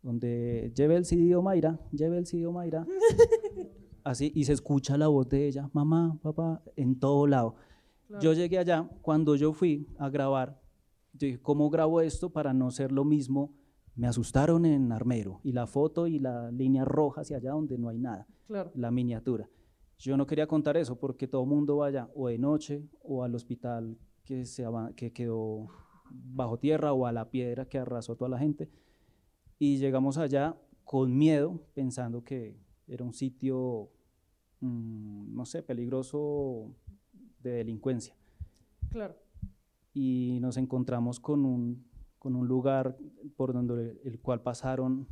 donde lleve el CD Omaira, lleve el CD Omaira, así, y se escucha la voz de ella, mamá, papá, en todo lado. Yo llegué allá, cuando yo fui a grabar, dije, ¿cómo grabo esto para no ser lo mismo? Me asustaron en Armero y la foto y la línea roja hacia allá donde no hay nada, la miniatura. Yo no quería contar eso porque todo mundo vaya o de noche o al hospital que, se, que quedó bajo tierra o a la piedra que arrasó toda la gente. Y llegamos allá con miedo, pensando que era un sitio, mm, no sé, peligroso de delincuencia. Claro y nos encontramos con un, con un lugar por donde el cual pasaron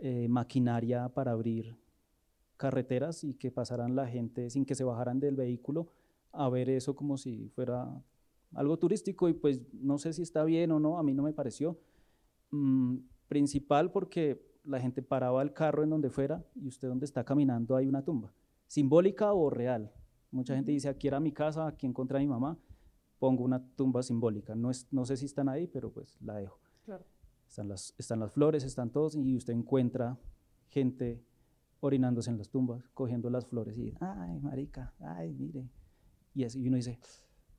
eh, maquinaria para abrir carreteras y que pasaran la gente sin que se bajaran del vehículo a ver eso como si fuera algo turístico y pues no sé si está bien o no, a mí no me pareció. Mm, principal porque la gente paraba el carro en donde fuera y usted donde está caminando hay una tumba, simbólica o real. Mucha gente dice, aquí era mi casa, aquí encontré a mi mamá pongo una tumba simbólica. No, es, no sé si están ahí, pero pues la dejo. Están, las, están las flores, están todos, y usted encuentra gente orinándose en las tumbas, cogiendo las flores y, ay, marica, ay, mire. Y, así, uno dice,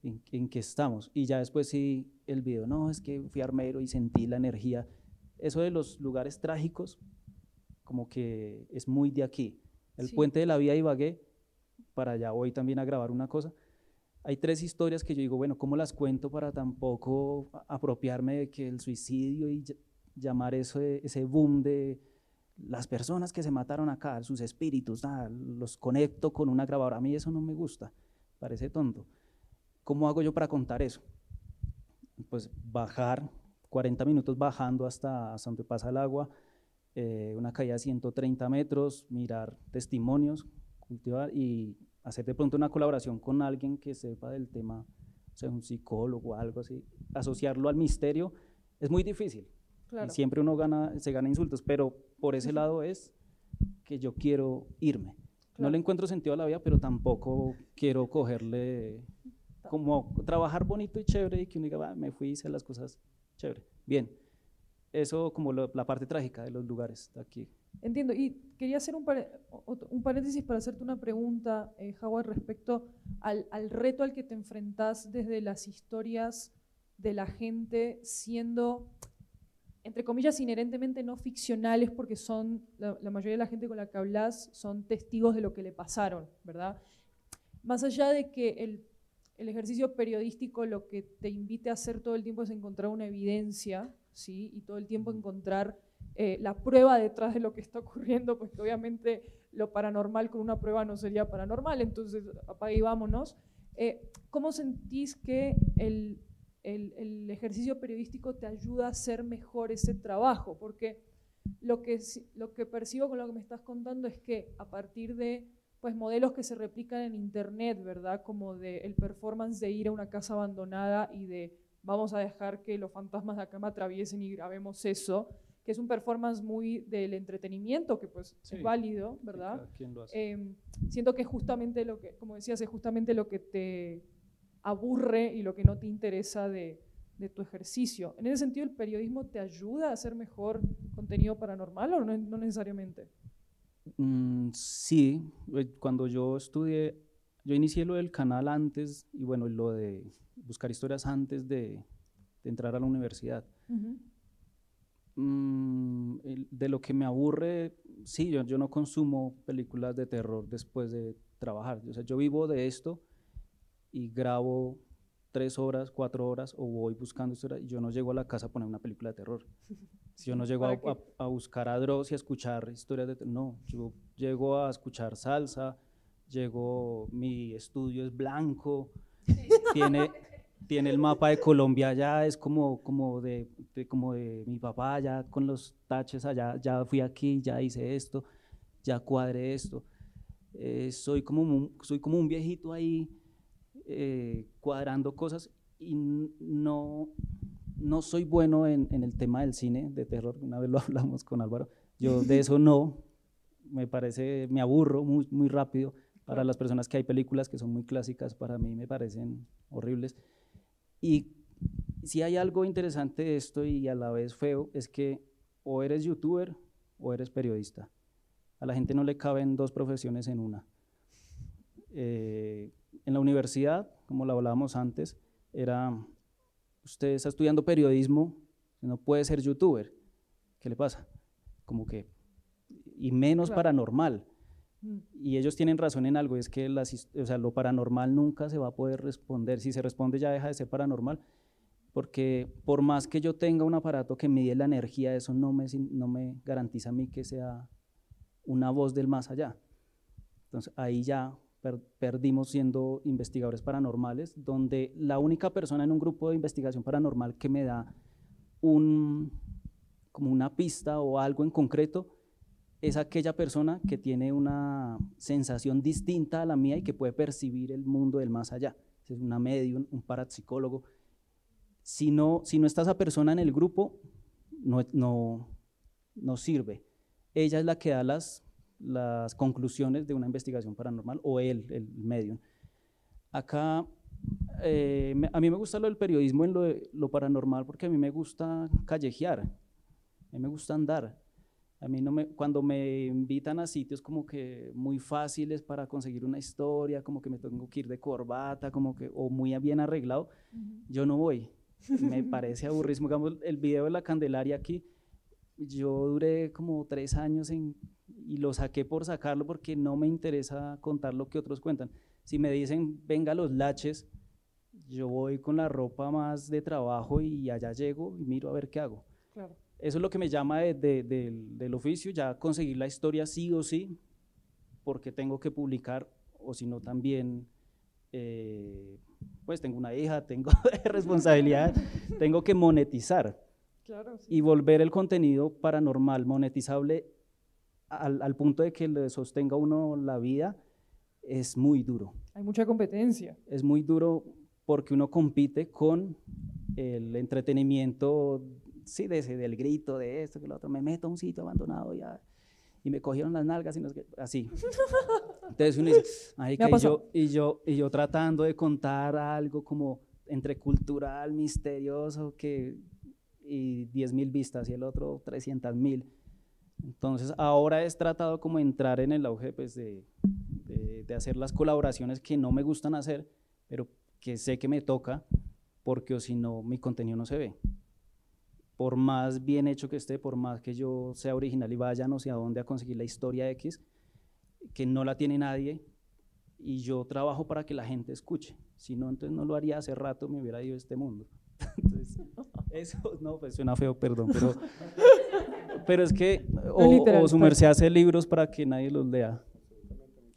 ¿en, ¿en, qué estamos? Y ya después sí, el video, no, es que fui armero y sentí la energía. Eso de los lugares trágicos, como que es muy de aquí. El puente de la vía Ibagué, para allá voy también a grabar una cosa, hay tres historias que yo digo, bueno, ¿cómo las cuento para tampoco apropiarme de que el suicidio y llamar eso ese boom de las personas que se mataron acá, sus espíritus, los conecto con una grabadora? A mí eso no me gusta, parece tonto. ¿Cómo hago yo para contar eso? Pues bajar, 40 minutos bajando hasta, donde pasa el agua, eh, una caída de 130 metros, mirar testimonios, cultivar y hacer de pronto una colaboración con alguien que sepa del tema, o sea, un psicólogo o algo así, asociarlo al misterio es muy difícil. Claro. Y siempre uno gana, se gana insultos, pero por ese lado es que yo quiero irme. No le encuentro sentido a la vida, pero tampoco quiero cogerle como trabajar bonito y chévere y que uno diga, "Va, me fui y hice las cosas chévere. Bien, eso como lo- la parte trágica de los lugares de aquí. Entiendo. Y quería hacer un, un paréntesis para hacerte una pregunta, eh, Howard, respecto al, al reto al que te enfrentás desde las historias de la gente siendo, entre comillas, inherentemente no ficcionales porque son, la, la mayoría de la gente con la que hablas son testigos de lo que le pasaron, ¿verdad? Más allá de que el, el ejercicio periodístico lo que te invite a hacer todo el tiempo es encontrar una evidencia, ¿sí? Y todo el tiempo encontrar eh, la prueba detrás de lo que está ocurriendo, pues que obviamente lo paranormal con una prueba no sería paranormal, entonces apague y vámonos. Eh, ¿Cómo sentís que el, el- el ejercicio periodístico te ayuda a hacer mejor ese trabajo? Porque lo que, lo que percibo con lo que me estás contando es que a partir de pues, modelos que se replican en Internet, ¿verdad? Como de performance de ir a una casa abandonada y de vamos a dejar que los fantasmas de acá me atraviesen y grabemos eso, que es un performance muy del entretenimiento, que pues Sí. es válido, ¿verdad? Lo hace. Eh, siento que es justamente lo que, como decías, es justamente lo que te aburre y lo que no te interesa de, de tu ejercicio. En ese sentido, ¿el periodismo te ayuda a hacer mejor contenido paranormal o no, no necesariamente? Mm, sí, eh, cuando yo estudié, yo inicié lo del canal antes y bueno, lo de buscar historias antes de, de entrar a la universidad. Mm, el- de lo que me aburre, sí, yo, yo no consumo películas de terror después de trabajar. O sea, yo vivo de esto y grabo tres horas, cuatro horas o voy buscando historias y yo no llego a la casa a poner una película de terror. Si yo no llego a buscar a Dross y a escuchar historias de terror, no, yo llego a escuchar salsa, llego, mi estudio es blanco, tiene, tiene el mapa de Colombia allá, es como, como, de, de- como de mi papá, ya con los taches allá, ya fui aquí, ya hice esto, ya cuadré esto. Eh, soy, como un, soy como un viejito ahí eh, cuadrando cosas y no, no soy bueno en, en el tema del cine de terror, una vez lo hablamos con Álvaro, yo de eso no, me parece, me aburro muy, muy rápido. Para las personas que hay películas que son muy clásicas, para mí me parecen horribles. Y si hay algo interesante de esto y a la vez feo, es que o eres youtuber o eres periodista. A la gente no le caben dos profesiones en una. Eh, en la universidad, como lo hablábamos antes, era, usted está estudiando periodismo, no puede ser youtuber. ¿Qué le pasa? Como que, y menos Claro. paranormal. Y ellos tienen razón en algo, es que las o sea, lo paranormal nunca se va a poder responder. Si se responde ya deja de ser paranormal, porque por más que yo tenga un aparato que mide la energía, eso no me, no me garantiza a mí que sea una voz del más allá. Entonces ahí ya per- perdimos siendo investigadores paranormales, donde la única persona en un grupo de investigación paranormal que me da un, como una pista o algo en concreto es aquella persona que tiene una sensación distinta a la mía y que puede percibir el mundo del más allá. Es una medium, un parapsicólogo. Si no, si no está esa persona en el grupo, no, no, sirve. Ella es la que da las, las conclusiones de una investigación paranormal o él, el medium. Acá, eh, a mí me gusta lo del periodismo en lo, lo paranormal porque a mí me gusta callejear, a mí me gusta andar. A mí no me, cuando me invitan a sitios como que muy fáciles para conseguir una historia, como que me tengo que ir de corbata, como que, o muy bien arreglado, yo no voy. Me parece aburrísimo. Digamos, el video de la Candelaria aquí, yo duré como tres años en, y lo saqué por sacarlo porque no me interesa contar lo que otros cuentan. Si me dicen, venga los laches, yo voy con la ropa más de trabajo y allá llego y miro a ver qué hago. Claro. Eso es lo que me llama de- de- del, del oficio, ya conseguir la historia sí o sí, porque tengo que publicar, o si no también, eh, pues tengo una hija, tengo responsabilidad, tengo que monetizar Claro, sí. y volver el contenido paranormal monetizable al, al punto de que le sostenga uno la vida es muy duro. Hay mucha competencia. Es muy duro porque uno compite con el entretenimiento sí, de ese, del grito, de esto, que lo otro, me meto a un sitio abandonado ya, y me cogieron las nalgas y no sé así. Entonces uno dice, ay, que y, yo, y, yo, y yo tratando de contar algo como entre cultural, misterioso, que, y 10 mil vistas y el otro 300 mil. Entonces ahora es tratado como entrar en el auge pues, de, de, de hacer las colaboraciones que no me gustan hacer, pero que sé que me toca, porque o si no, mi contenido no se ve. Por más bien hecho que esté, por más que yo sea original y vaya no sé a dónde a conseguir la historia X, que no la tiene nadie, y yo trabajo para que la gente escuche. Si no, entonces no lo haría hace rato, me hubiera ido de este mundo. Entonces, eso, no, pues suena feo, perdón, pero, pero es que, o, literal, o su merced hace libros para que nadie los lea.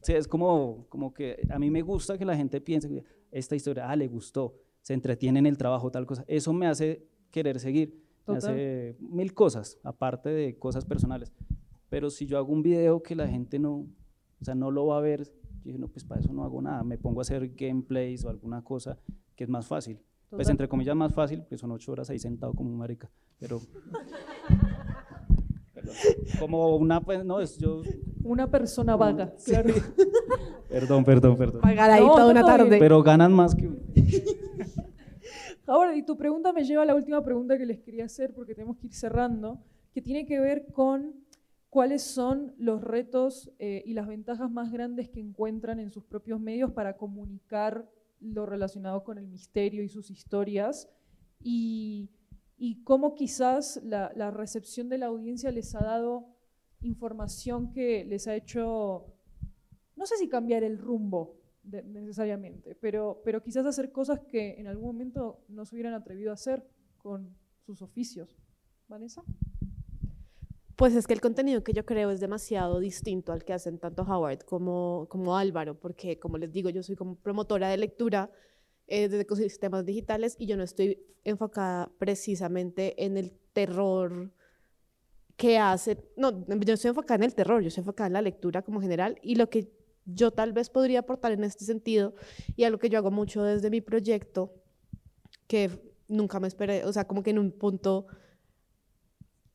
Sí, es como, como que a mí me gusta que la gente piense que esta historia, ah, le gustó, se entretiene en el trabajo, tal cosa. Eso me hace querer seguir, Total. hace mil cosas, aparte de cosas personales. Pero si yo hago un video que la gente no, o sea, no lo va a ver, yo dije, no, pues para eso no hago nada, me pongo a hacer gameplays o alguna cosa que es más fácil. Pues Total. entre comillas más fácil, porque son ocho horas ahí sentado como un marica, pero... Perdón. como una, pues, no, es yo... Una persona vaga, Sí. claro. Perdón, perdón, perdón. Pagar ahí No, toda está una tarde. Pero ganan más que... Ahora, y tu pregunta me lleva a la última pregunta que les quería hacer porque tenemos que ir cerrando, que tiene que ver con cuáles son los retos eh, y las ventajas más grandes que encuentran en sus propios medios para comunicar lo relacionado con el misterio y sus historias. Y, cómo quizás la recepción de la audiencia les ha dado información que les ha hecho, no sé si cambiar el rumbo de- necesariamente, pero, pero quizás hacer cosas que en algún momento no se hubieran atrevido a hacer con sus oficios. Vanessa. Pues es que el contenido que yo creo es demasiado distinto al que hacen tanto Howard como, como Álvaro, porque como les digo, yo soy como promotora de lectura eh, de ecosistemas digitales y yo no estoy enfocada precisamente en el terror que hace, no, yo estoy enfocada en el terror, yo estoy enfocada en la lectura como general y lo que yo tal vez podría aportar en este sentido y algo que yo hago mucho desde mi proyecto, que nunca me esperé, o sea, como que en un punto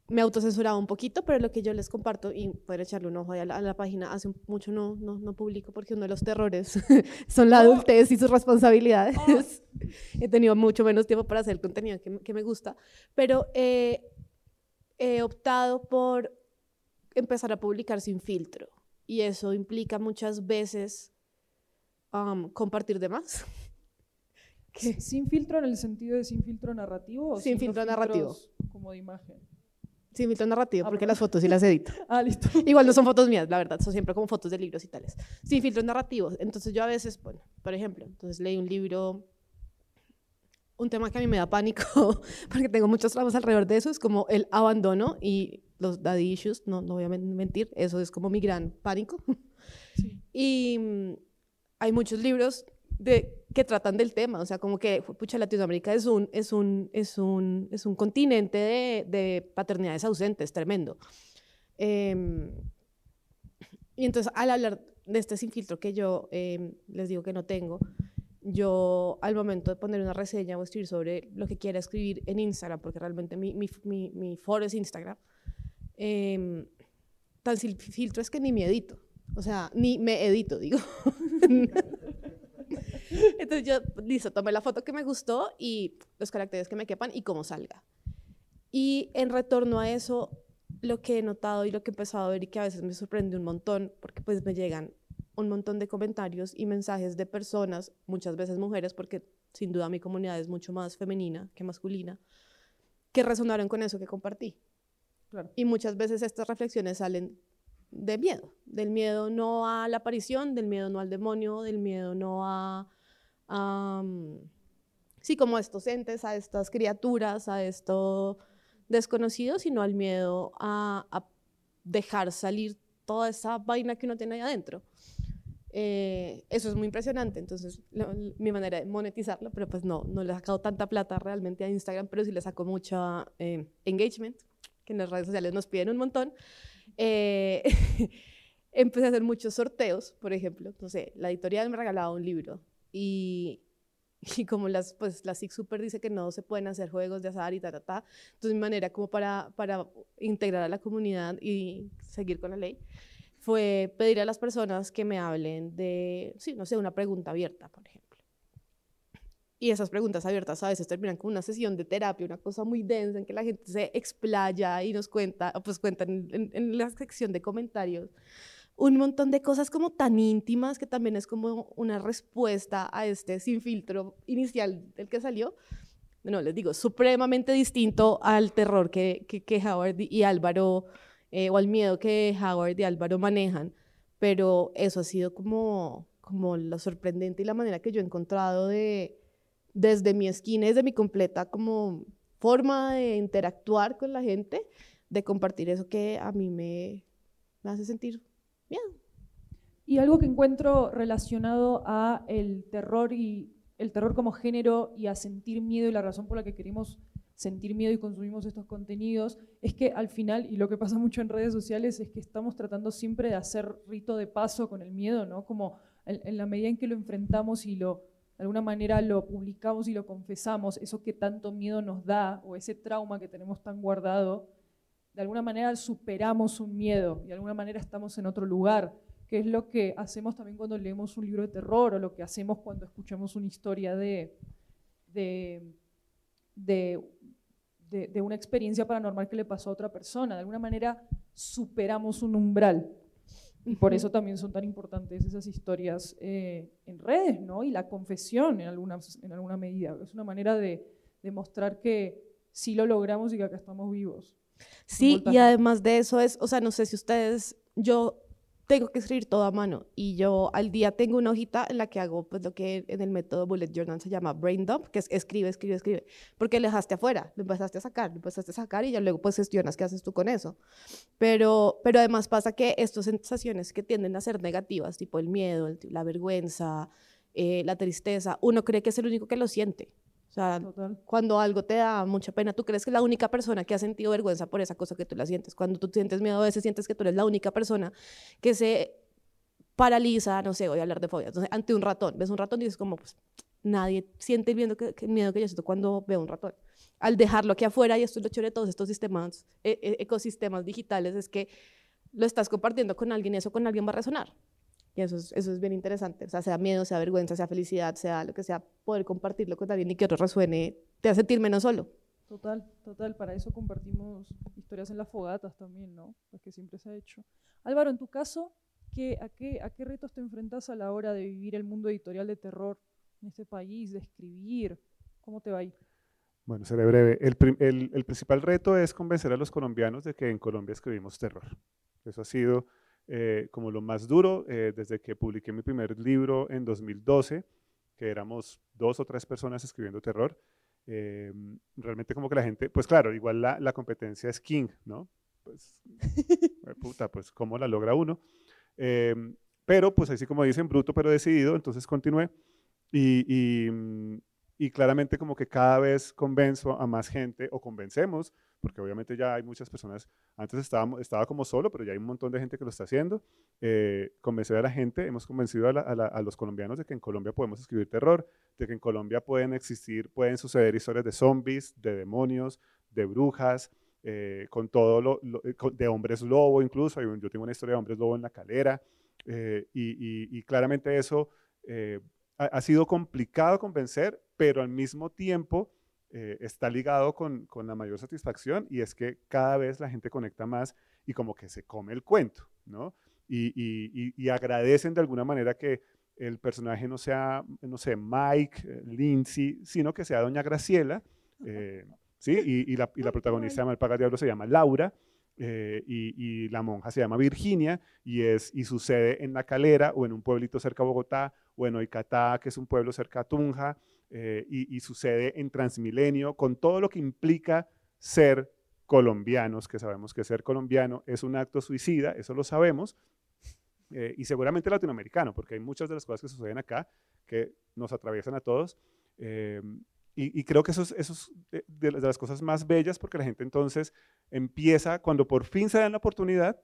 me autocensuraba un poquito, pero lo que yo les comparto, y pueden echarle un ojo a la, a la página, hace mucho no, no, no publico porque uno de los terrores son la adultez y sus responsabilidades. He tenido mucho menos tiempo para hacer el contenido que, me- que me gusta, pero eh, he optado por empezar a publicar sin filtro. Y eso implica muchas veces am, compartir de más. Sin filtro en el sentido de sin filtro narrativo. o Sin los filtro narrativo. Como de imagen. Sin filtro narrativo, Ah, porque perdón. las fotos sí las edito. Ah, listo. Igual no son fotos mías, la verdad, son siempre como fotos de libros y tales. Sin filtros narrativos. Entonces yo a veces, bueno, por ejemplo, entonces leí un libro, un tema que a mí me da pánico, porque tengo muchos tramos alrededor de eso, es como el abandono y los daddy issues, no, no voy a men- mentir, eso es como mi gran pánico. Sí. Y mm, hay muchos libros de, que tratan del tema, o sea, como que, pucha, Latinoamérica es un, es un, es un, es un continente de, de paternidades ausentes, tremendo. Em, y entonces, al hablar de este sin filtro que yo em, les digo que no tengo, yo al momento de poner una reseña o escribir sobre lo que quiera escribir en Instagram, porque realmente mi, mi, mi, mi foro es Instagram, em, tan sin filtro es que ni me edito. O sea, ni me edito, digo. Entonces yo, listo, tomé la foto que me gustó y los caracteres que me quepan y cómo salga. Y en retorno a eso, lo que he notado y lo que he empezado a ver y que a veces me sorprende un montón, porque pues me llegan un montón de comentarios y mensajes de personas, muchas veces mujeres, porque sin duda mi comunidad es mucho más femenina que masculina, que resonaron con eso que compartí. Claro. Y muchas veces estas reflexiones salen de miedo, del miedo no a la aparición, del miedo no al demonio, del miedo no a, a, mm, sí, como a estos entes, a estas criaturas, a esto desconocido, sino al miedo a, a dejar salir toda esa vaina que uno tiene ahí adentro. Eh, eso es muy impresionante, entonces mi manera de monetizarlo, pero pues no, no le he sacado tanta plata realmente a Instagram, pero sí le saco mucha eh, engagement, que en las redes sociales nos piden un montón. Eh, empecé a hacer muchos sorteos, por ejemplo, no sé, la editorial me regalaba un libro y y como las, pues la SIC Super dice que no se pueden hacer juegos de azar y ta, ta, ta, entonces mi manera como para, para integrar a la comunidad y seguir con la ley fue pedir a las personas que me hablen de, sí, no sé, una pregunta abierta, por ejemplo. Y esas preguntas abiertas a veces terminan con una sesión de terapia, una cosa muy densa en que la gente se explaya y nos cuenta, pues cuentan en, en la sección de comentarios un montón de cosas como tan íntimas que también es como una respuesta a este sin filtro inicial del que salió. No, les digo, supremamente distinto al terror que, que, Howard y Álvaro, eh, o al miedo que Howard y Álvaro manejan, pero eso ha sido como, como lo sorprendente y la manera que yo he encontrado de, desde mi esquina, desde mi completa como forma de interactuar con la gente, de compartir eso que a mí me, me hace sentir Bien. Y algo que encuentro relacionado a el terror y el terror como género y a sentir miedo y la razón por la que queremos sentir miedo y consumimos estos contenidos es que al final, y lo que pasa mucho en redes sociales, es que estamos tratando siempre de hacer rito de paso con el miedo, ¿no? Como en, la medida en que lo enfrentamos y lo, de alguna manera lo publicamos y lo confesamos, eso que tanto miedo nos da o ese trauma que tenemos tan guardado, de alguna manera superamos un miedo y de alguna manera estamos en otro lugar, que es lo que hacemos también cuando leemos un libro de terror o lo que hacemos cuando escuchamos una historia de, de, de, una experiencia paranormal que le pasó a otra persona. De alguna manera superamos un umbral. Y por eso también son tan importantes esas historias eh, en redes, ¿no? Y la confesión en alguna, en alguna medida. Es una manera de demostrar que sí lo logramos y que acá estamos vivos. Sí, y además de eso es, o sea, no sé si ustedes, yo tengo que escribir todo a mano y yo al día tengo una hojita en la que hago pues lo que en el método Bullet Journal se llama brain dump, que es escribe, escribe, escribe, porque le dejaste afuera, lo empezaste a sacar, lo empezaste a sacar y ya luego pues gestionas qué haces tú con eso. Pero, pero además pasa que estas sensaciones que tienden a ser negativas, tipo el miedo, la vergüenza, eh, la tristeza, uno cree que es el único que lo siente. O sea, cuando algo te da mucha pena, tú crees que es la única persona que ha sentido vergüenza por esa cosa que tú la sientes. Cuando tú sientes miedo, a veces sientes que tú eres la única persona que se paraliza, no sé, voy a hablar de fobia. Entonces, ante un ratón, ves un ratón y dices como, pues, nadie siente el miedo que, miedo que yo siento cuando veo un ratón. Al dejarlo aquí afuera, y esto es lo chévere de todos estos sistemas, e, e, ecosistemas digitales, es que lo estás compartiendo con alguien y eso con alguien va a resonar. Y eso es, eso es bien interesante. O sea, sea miedo, sea vergüenza, sea felicidad, sea lo que sea, poder compartirlo con alguien y que otro resuene, te hace sentir menos solo. Total, total. Para eso compartimos historias en las fogatas también, ¿no? Las que siempre se ha hecho. Álvaro, en tu caso, ¿qué, a, qué, ¿a qué retos te enfrentas a la hora de vivir el mundo editorial de terror en este país, de escribir? ¿Cómo te va ahí? Bueno, seré breve. El, el, el principal reto es convencer a los colombianos de que en Colombia escribimos terror. Eso ha sido eh, como lo más duro eh, desde que publiqué mi primer libro en 2012, que éramos dos o tres personas escribiendo terror. Eh, realmente como que la gente, pues claro, igual la, la competencia es King, ¿no? Pues, puta, pues cómo la logra uno. pero pues así como dicen, bruto pero decidido, entonces continué. Y, y, y claramente como que cada vez convenzo a más gente o convencemos, porque obviamente ya hay muchas personas, antes estaba, estaba como solo, pero ya hay un montón de gente que lo está haciendo, eh, convencer a la gente, hemos convencido a, a, los colombianos de que en Colombia podemos escribir terror, de que en Colombia pueden existir, pueden suceder historias de zombies, de demonios, de brujas, eh, con todo lo, eh, de hombres lobo incluso, yo tengo una historia de hombres lobo en la calera, y, y, y, claramente eso ha, sido complicado convencer, pero al mismo tiempo eh, está ligado con, con, la mayor satisfacción y es que cada vez la gente conecta más y como que se come el cuento, ¿no? Y, y, y, agradecen de alguna manera que el personaje no sea, no sé, Mike, eh, Lindsay, sino que sea Doña Graciela, eh, ¿sí? Y, la, la, protagonista de Malpaga Diablo se llama Laura, y, la monja se llama Virginia y, es, y sucede en La Calera o en un pueblito cerca de Bogotá o en Oicatá, que es un pueblo cerca de Tunja, eh, y, sucede en Transmilenio, con todo lo que implica ser colombianos, que sabemos que ser colombiano es un acto suicida, eso lo sabemos, eh, y seguramente latinoamericano, porque hay muchas de las cosas que suceden acá que nos atraviesan a todos. Eh, y, creo que eso es, eso es de, las cosas más bellas, porque la gente entonces empieza, cuando por fin se dan la oportunidad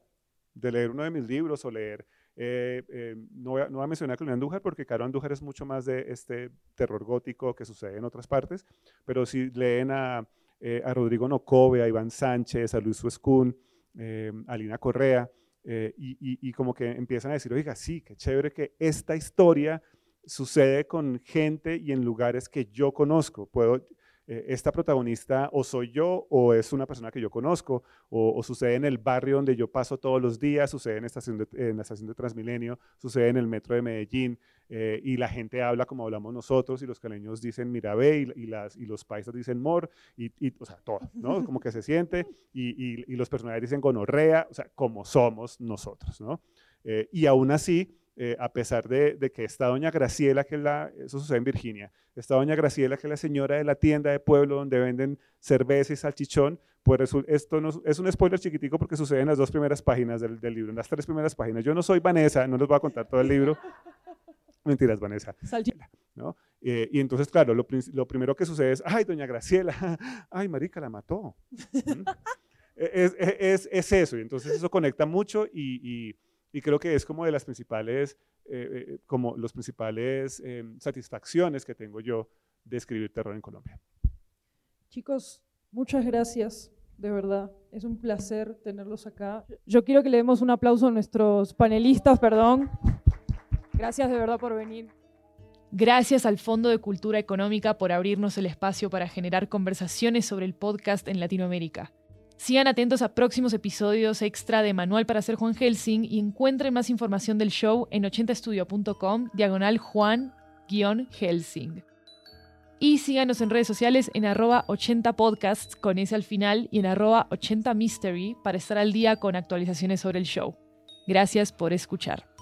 de leer uno de mis libros o leer Eh, eh, no, voy a, no, voy a, mencionar a Carolina Andújar porque Caro Andújar es mucho más de este terror gótico que sucede en otras partes, pero si leen a, eh, a Rodrigo Nocove, a Iván Sánchez, a Luis Suescún, a Lina Correa, y, y, y como que empiezan a decir, oiga, sí, qué chévere que esta historia sucede con gente y en lugares que yo conozco. Puedo, eh, esta protagonista o soy yo o es una persona que yo conozco o, sucede en el barrio donde yo paso todos los días, sucede en, estación en la estación de Transmilenio, sucede en el metro de Medellín eh, y la gente habla como hablamos nosotros y los caleños dicen Mirabé y, y los paisas dicen Mor y, o sea, todo, ¿no? Como que se siente y, y los personajes dicen gonorrea, o sea, como somos nosotros, ¿no? Eh, y aún así, eh, a pesar de, que esta doña Graciela, que la, eso sucede en Virginia, esta doña Graciela, que es la señora de la tienda de pueblo donde venden cerveza y salchichón, pues esto no, es un spoiler chiquitico porque sucede en las dos primeras páginas del, libro, en las tres primeras páginas. Yo no soy Vanessa, no les voy a contar todo el libro. Mentiras, Vanessa. ¿no? Eh, y entonces, claro, lo, primero que sucede es, ay, doña Graciela, ay, marica, la mató. E, es, es, eso, y entonces eso conecta mucho y y creo que es como de las principales, eh, eh, como los principales em, satisfacciones que tengo yo de escribir terror en Colombia. Chicos, muchas gracias, de verdad. Es un placer tenerlos acá. Yo quiero que le demos un aplauso a nuestros panelistas, perdón. Gracias de verdad por venir. Gracias al Fondo de Cultura Económica por abrirnos el espacio para generar conversaciones sobre el podcast en Latinoamérica. Sigan atentos a próximos episodios extra de Manual para ser Juan Helsing y encuentren más información del show en 80estudio.com, diagonal Juan-Helsing. Y síganos en redes sociales en arroba 80podcasts con ese al final y en arroba 80mystery para estar al día con actualizaciones sobre el show. Gracias por escuchar.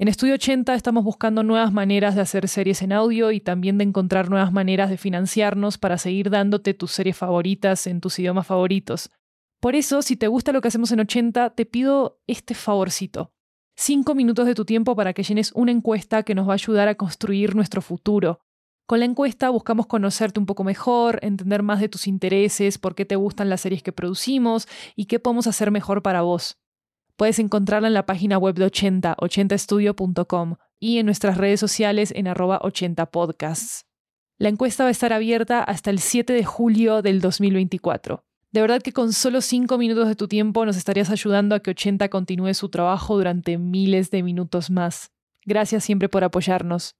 En Estudio 80 estamos buscando nuevas maneras de hacer series en audio y también de encontrar nuevas maneras de financiarnos para seguir dándote tus series favoritas en tus idiomas favoritos. Por eso, si te gusta lo que hacemos en 80, te pido este favorcito. Cinco minutos de tu tiempo para que llenes una encuesta que nos va a ayudar a construir nuestro futuro. Con la encuesta buscamos conocerte un poco mejor, entender más de tus intereses, por qué te gustan las series que producimos y qué podemos hacer mejor para vos. Puedes encontrarla en la página web de 80, 80estudio.com y en nuestras redes sociales en arroba 80podcasts. La encuesta va a estar abierta hasta el 7 de julio del 2024. De verdad que con solo 5 minutos de tu tiempo nos estarías ayudando a que 80 continúe su trabajo durante miles de minutos más. Gracias siempre por apoyarnos.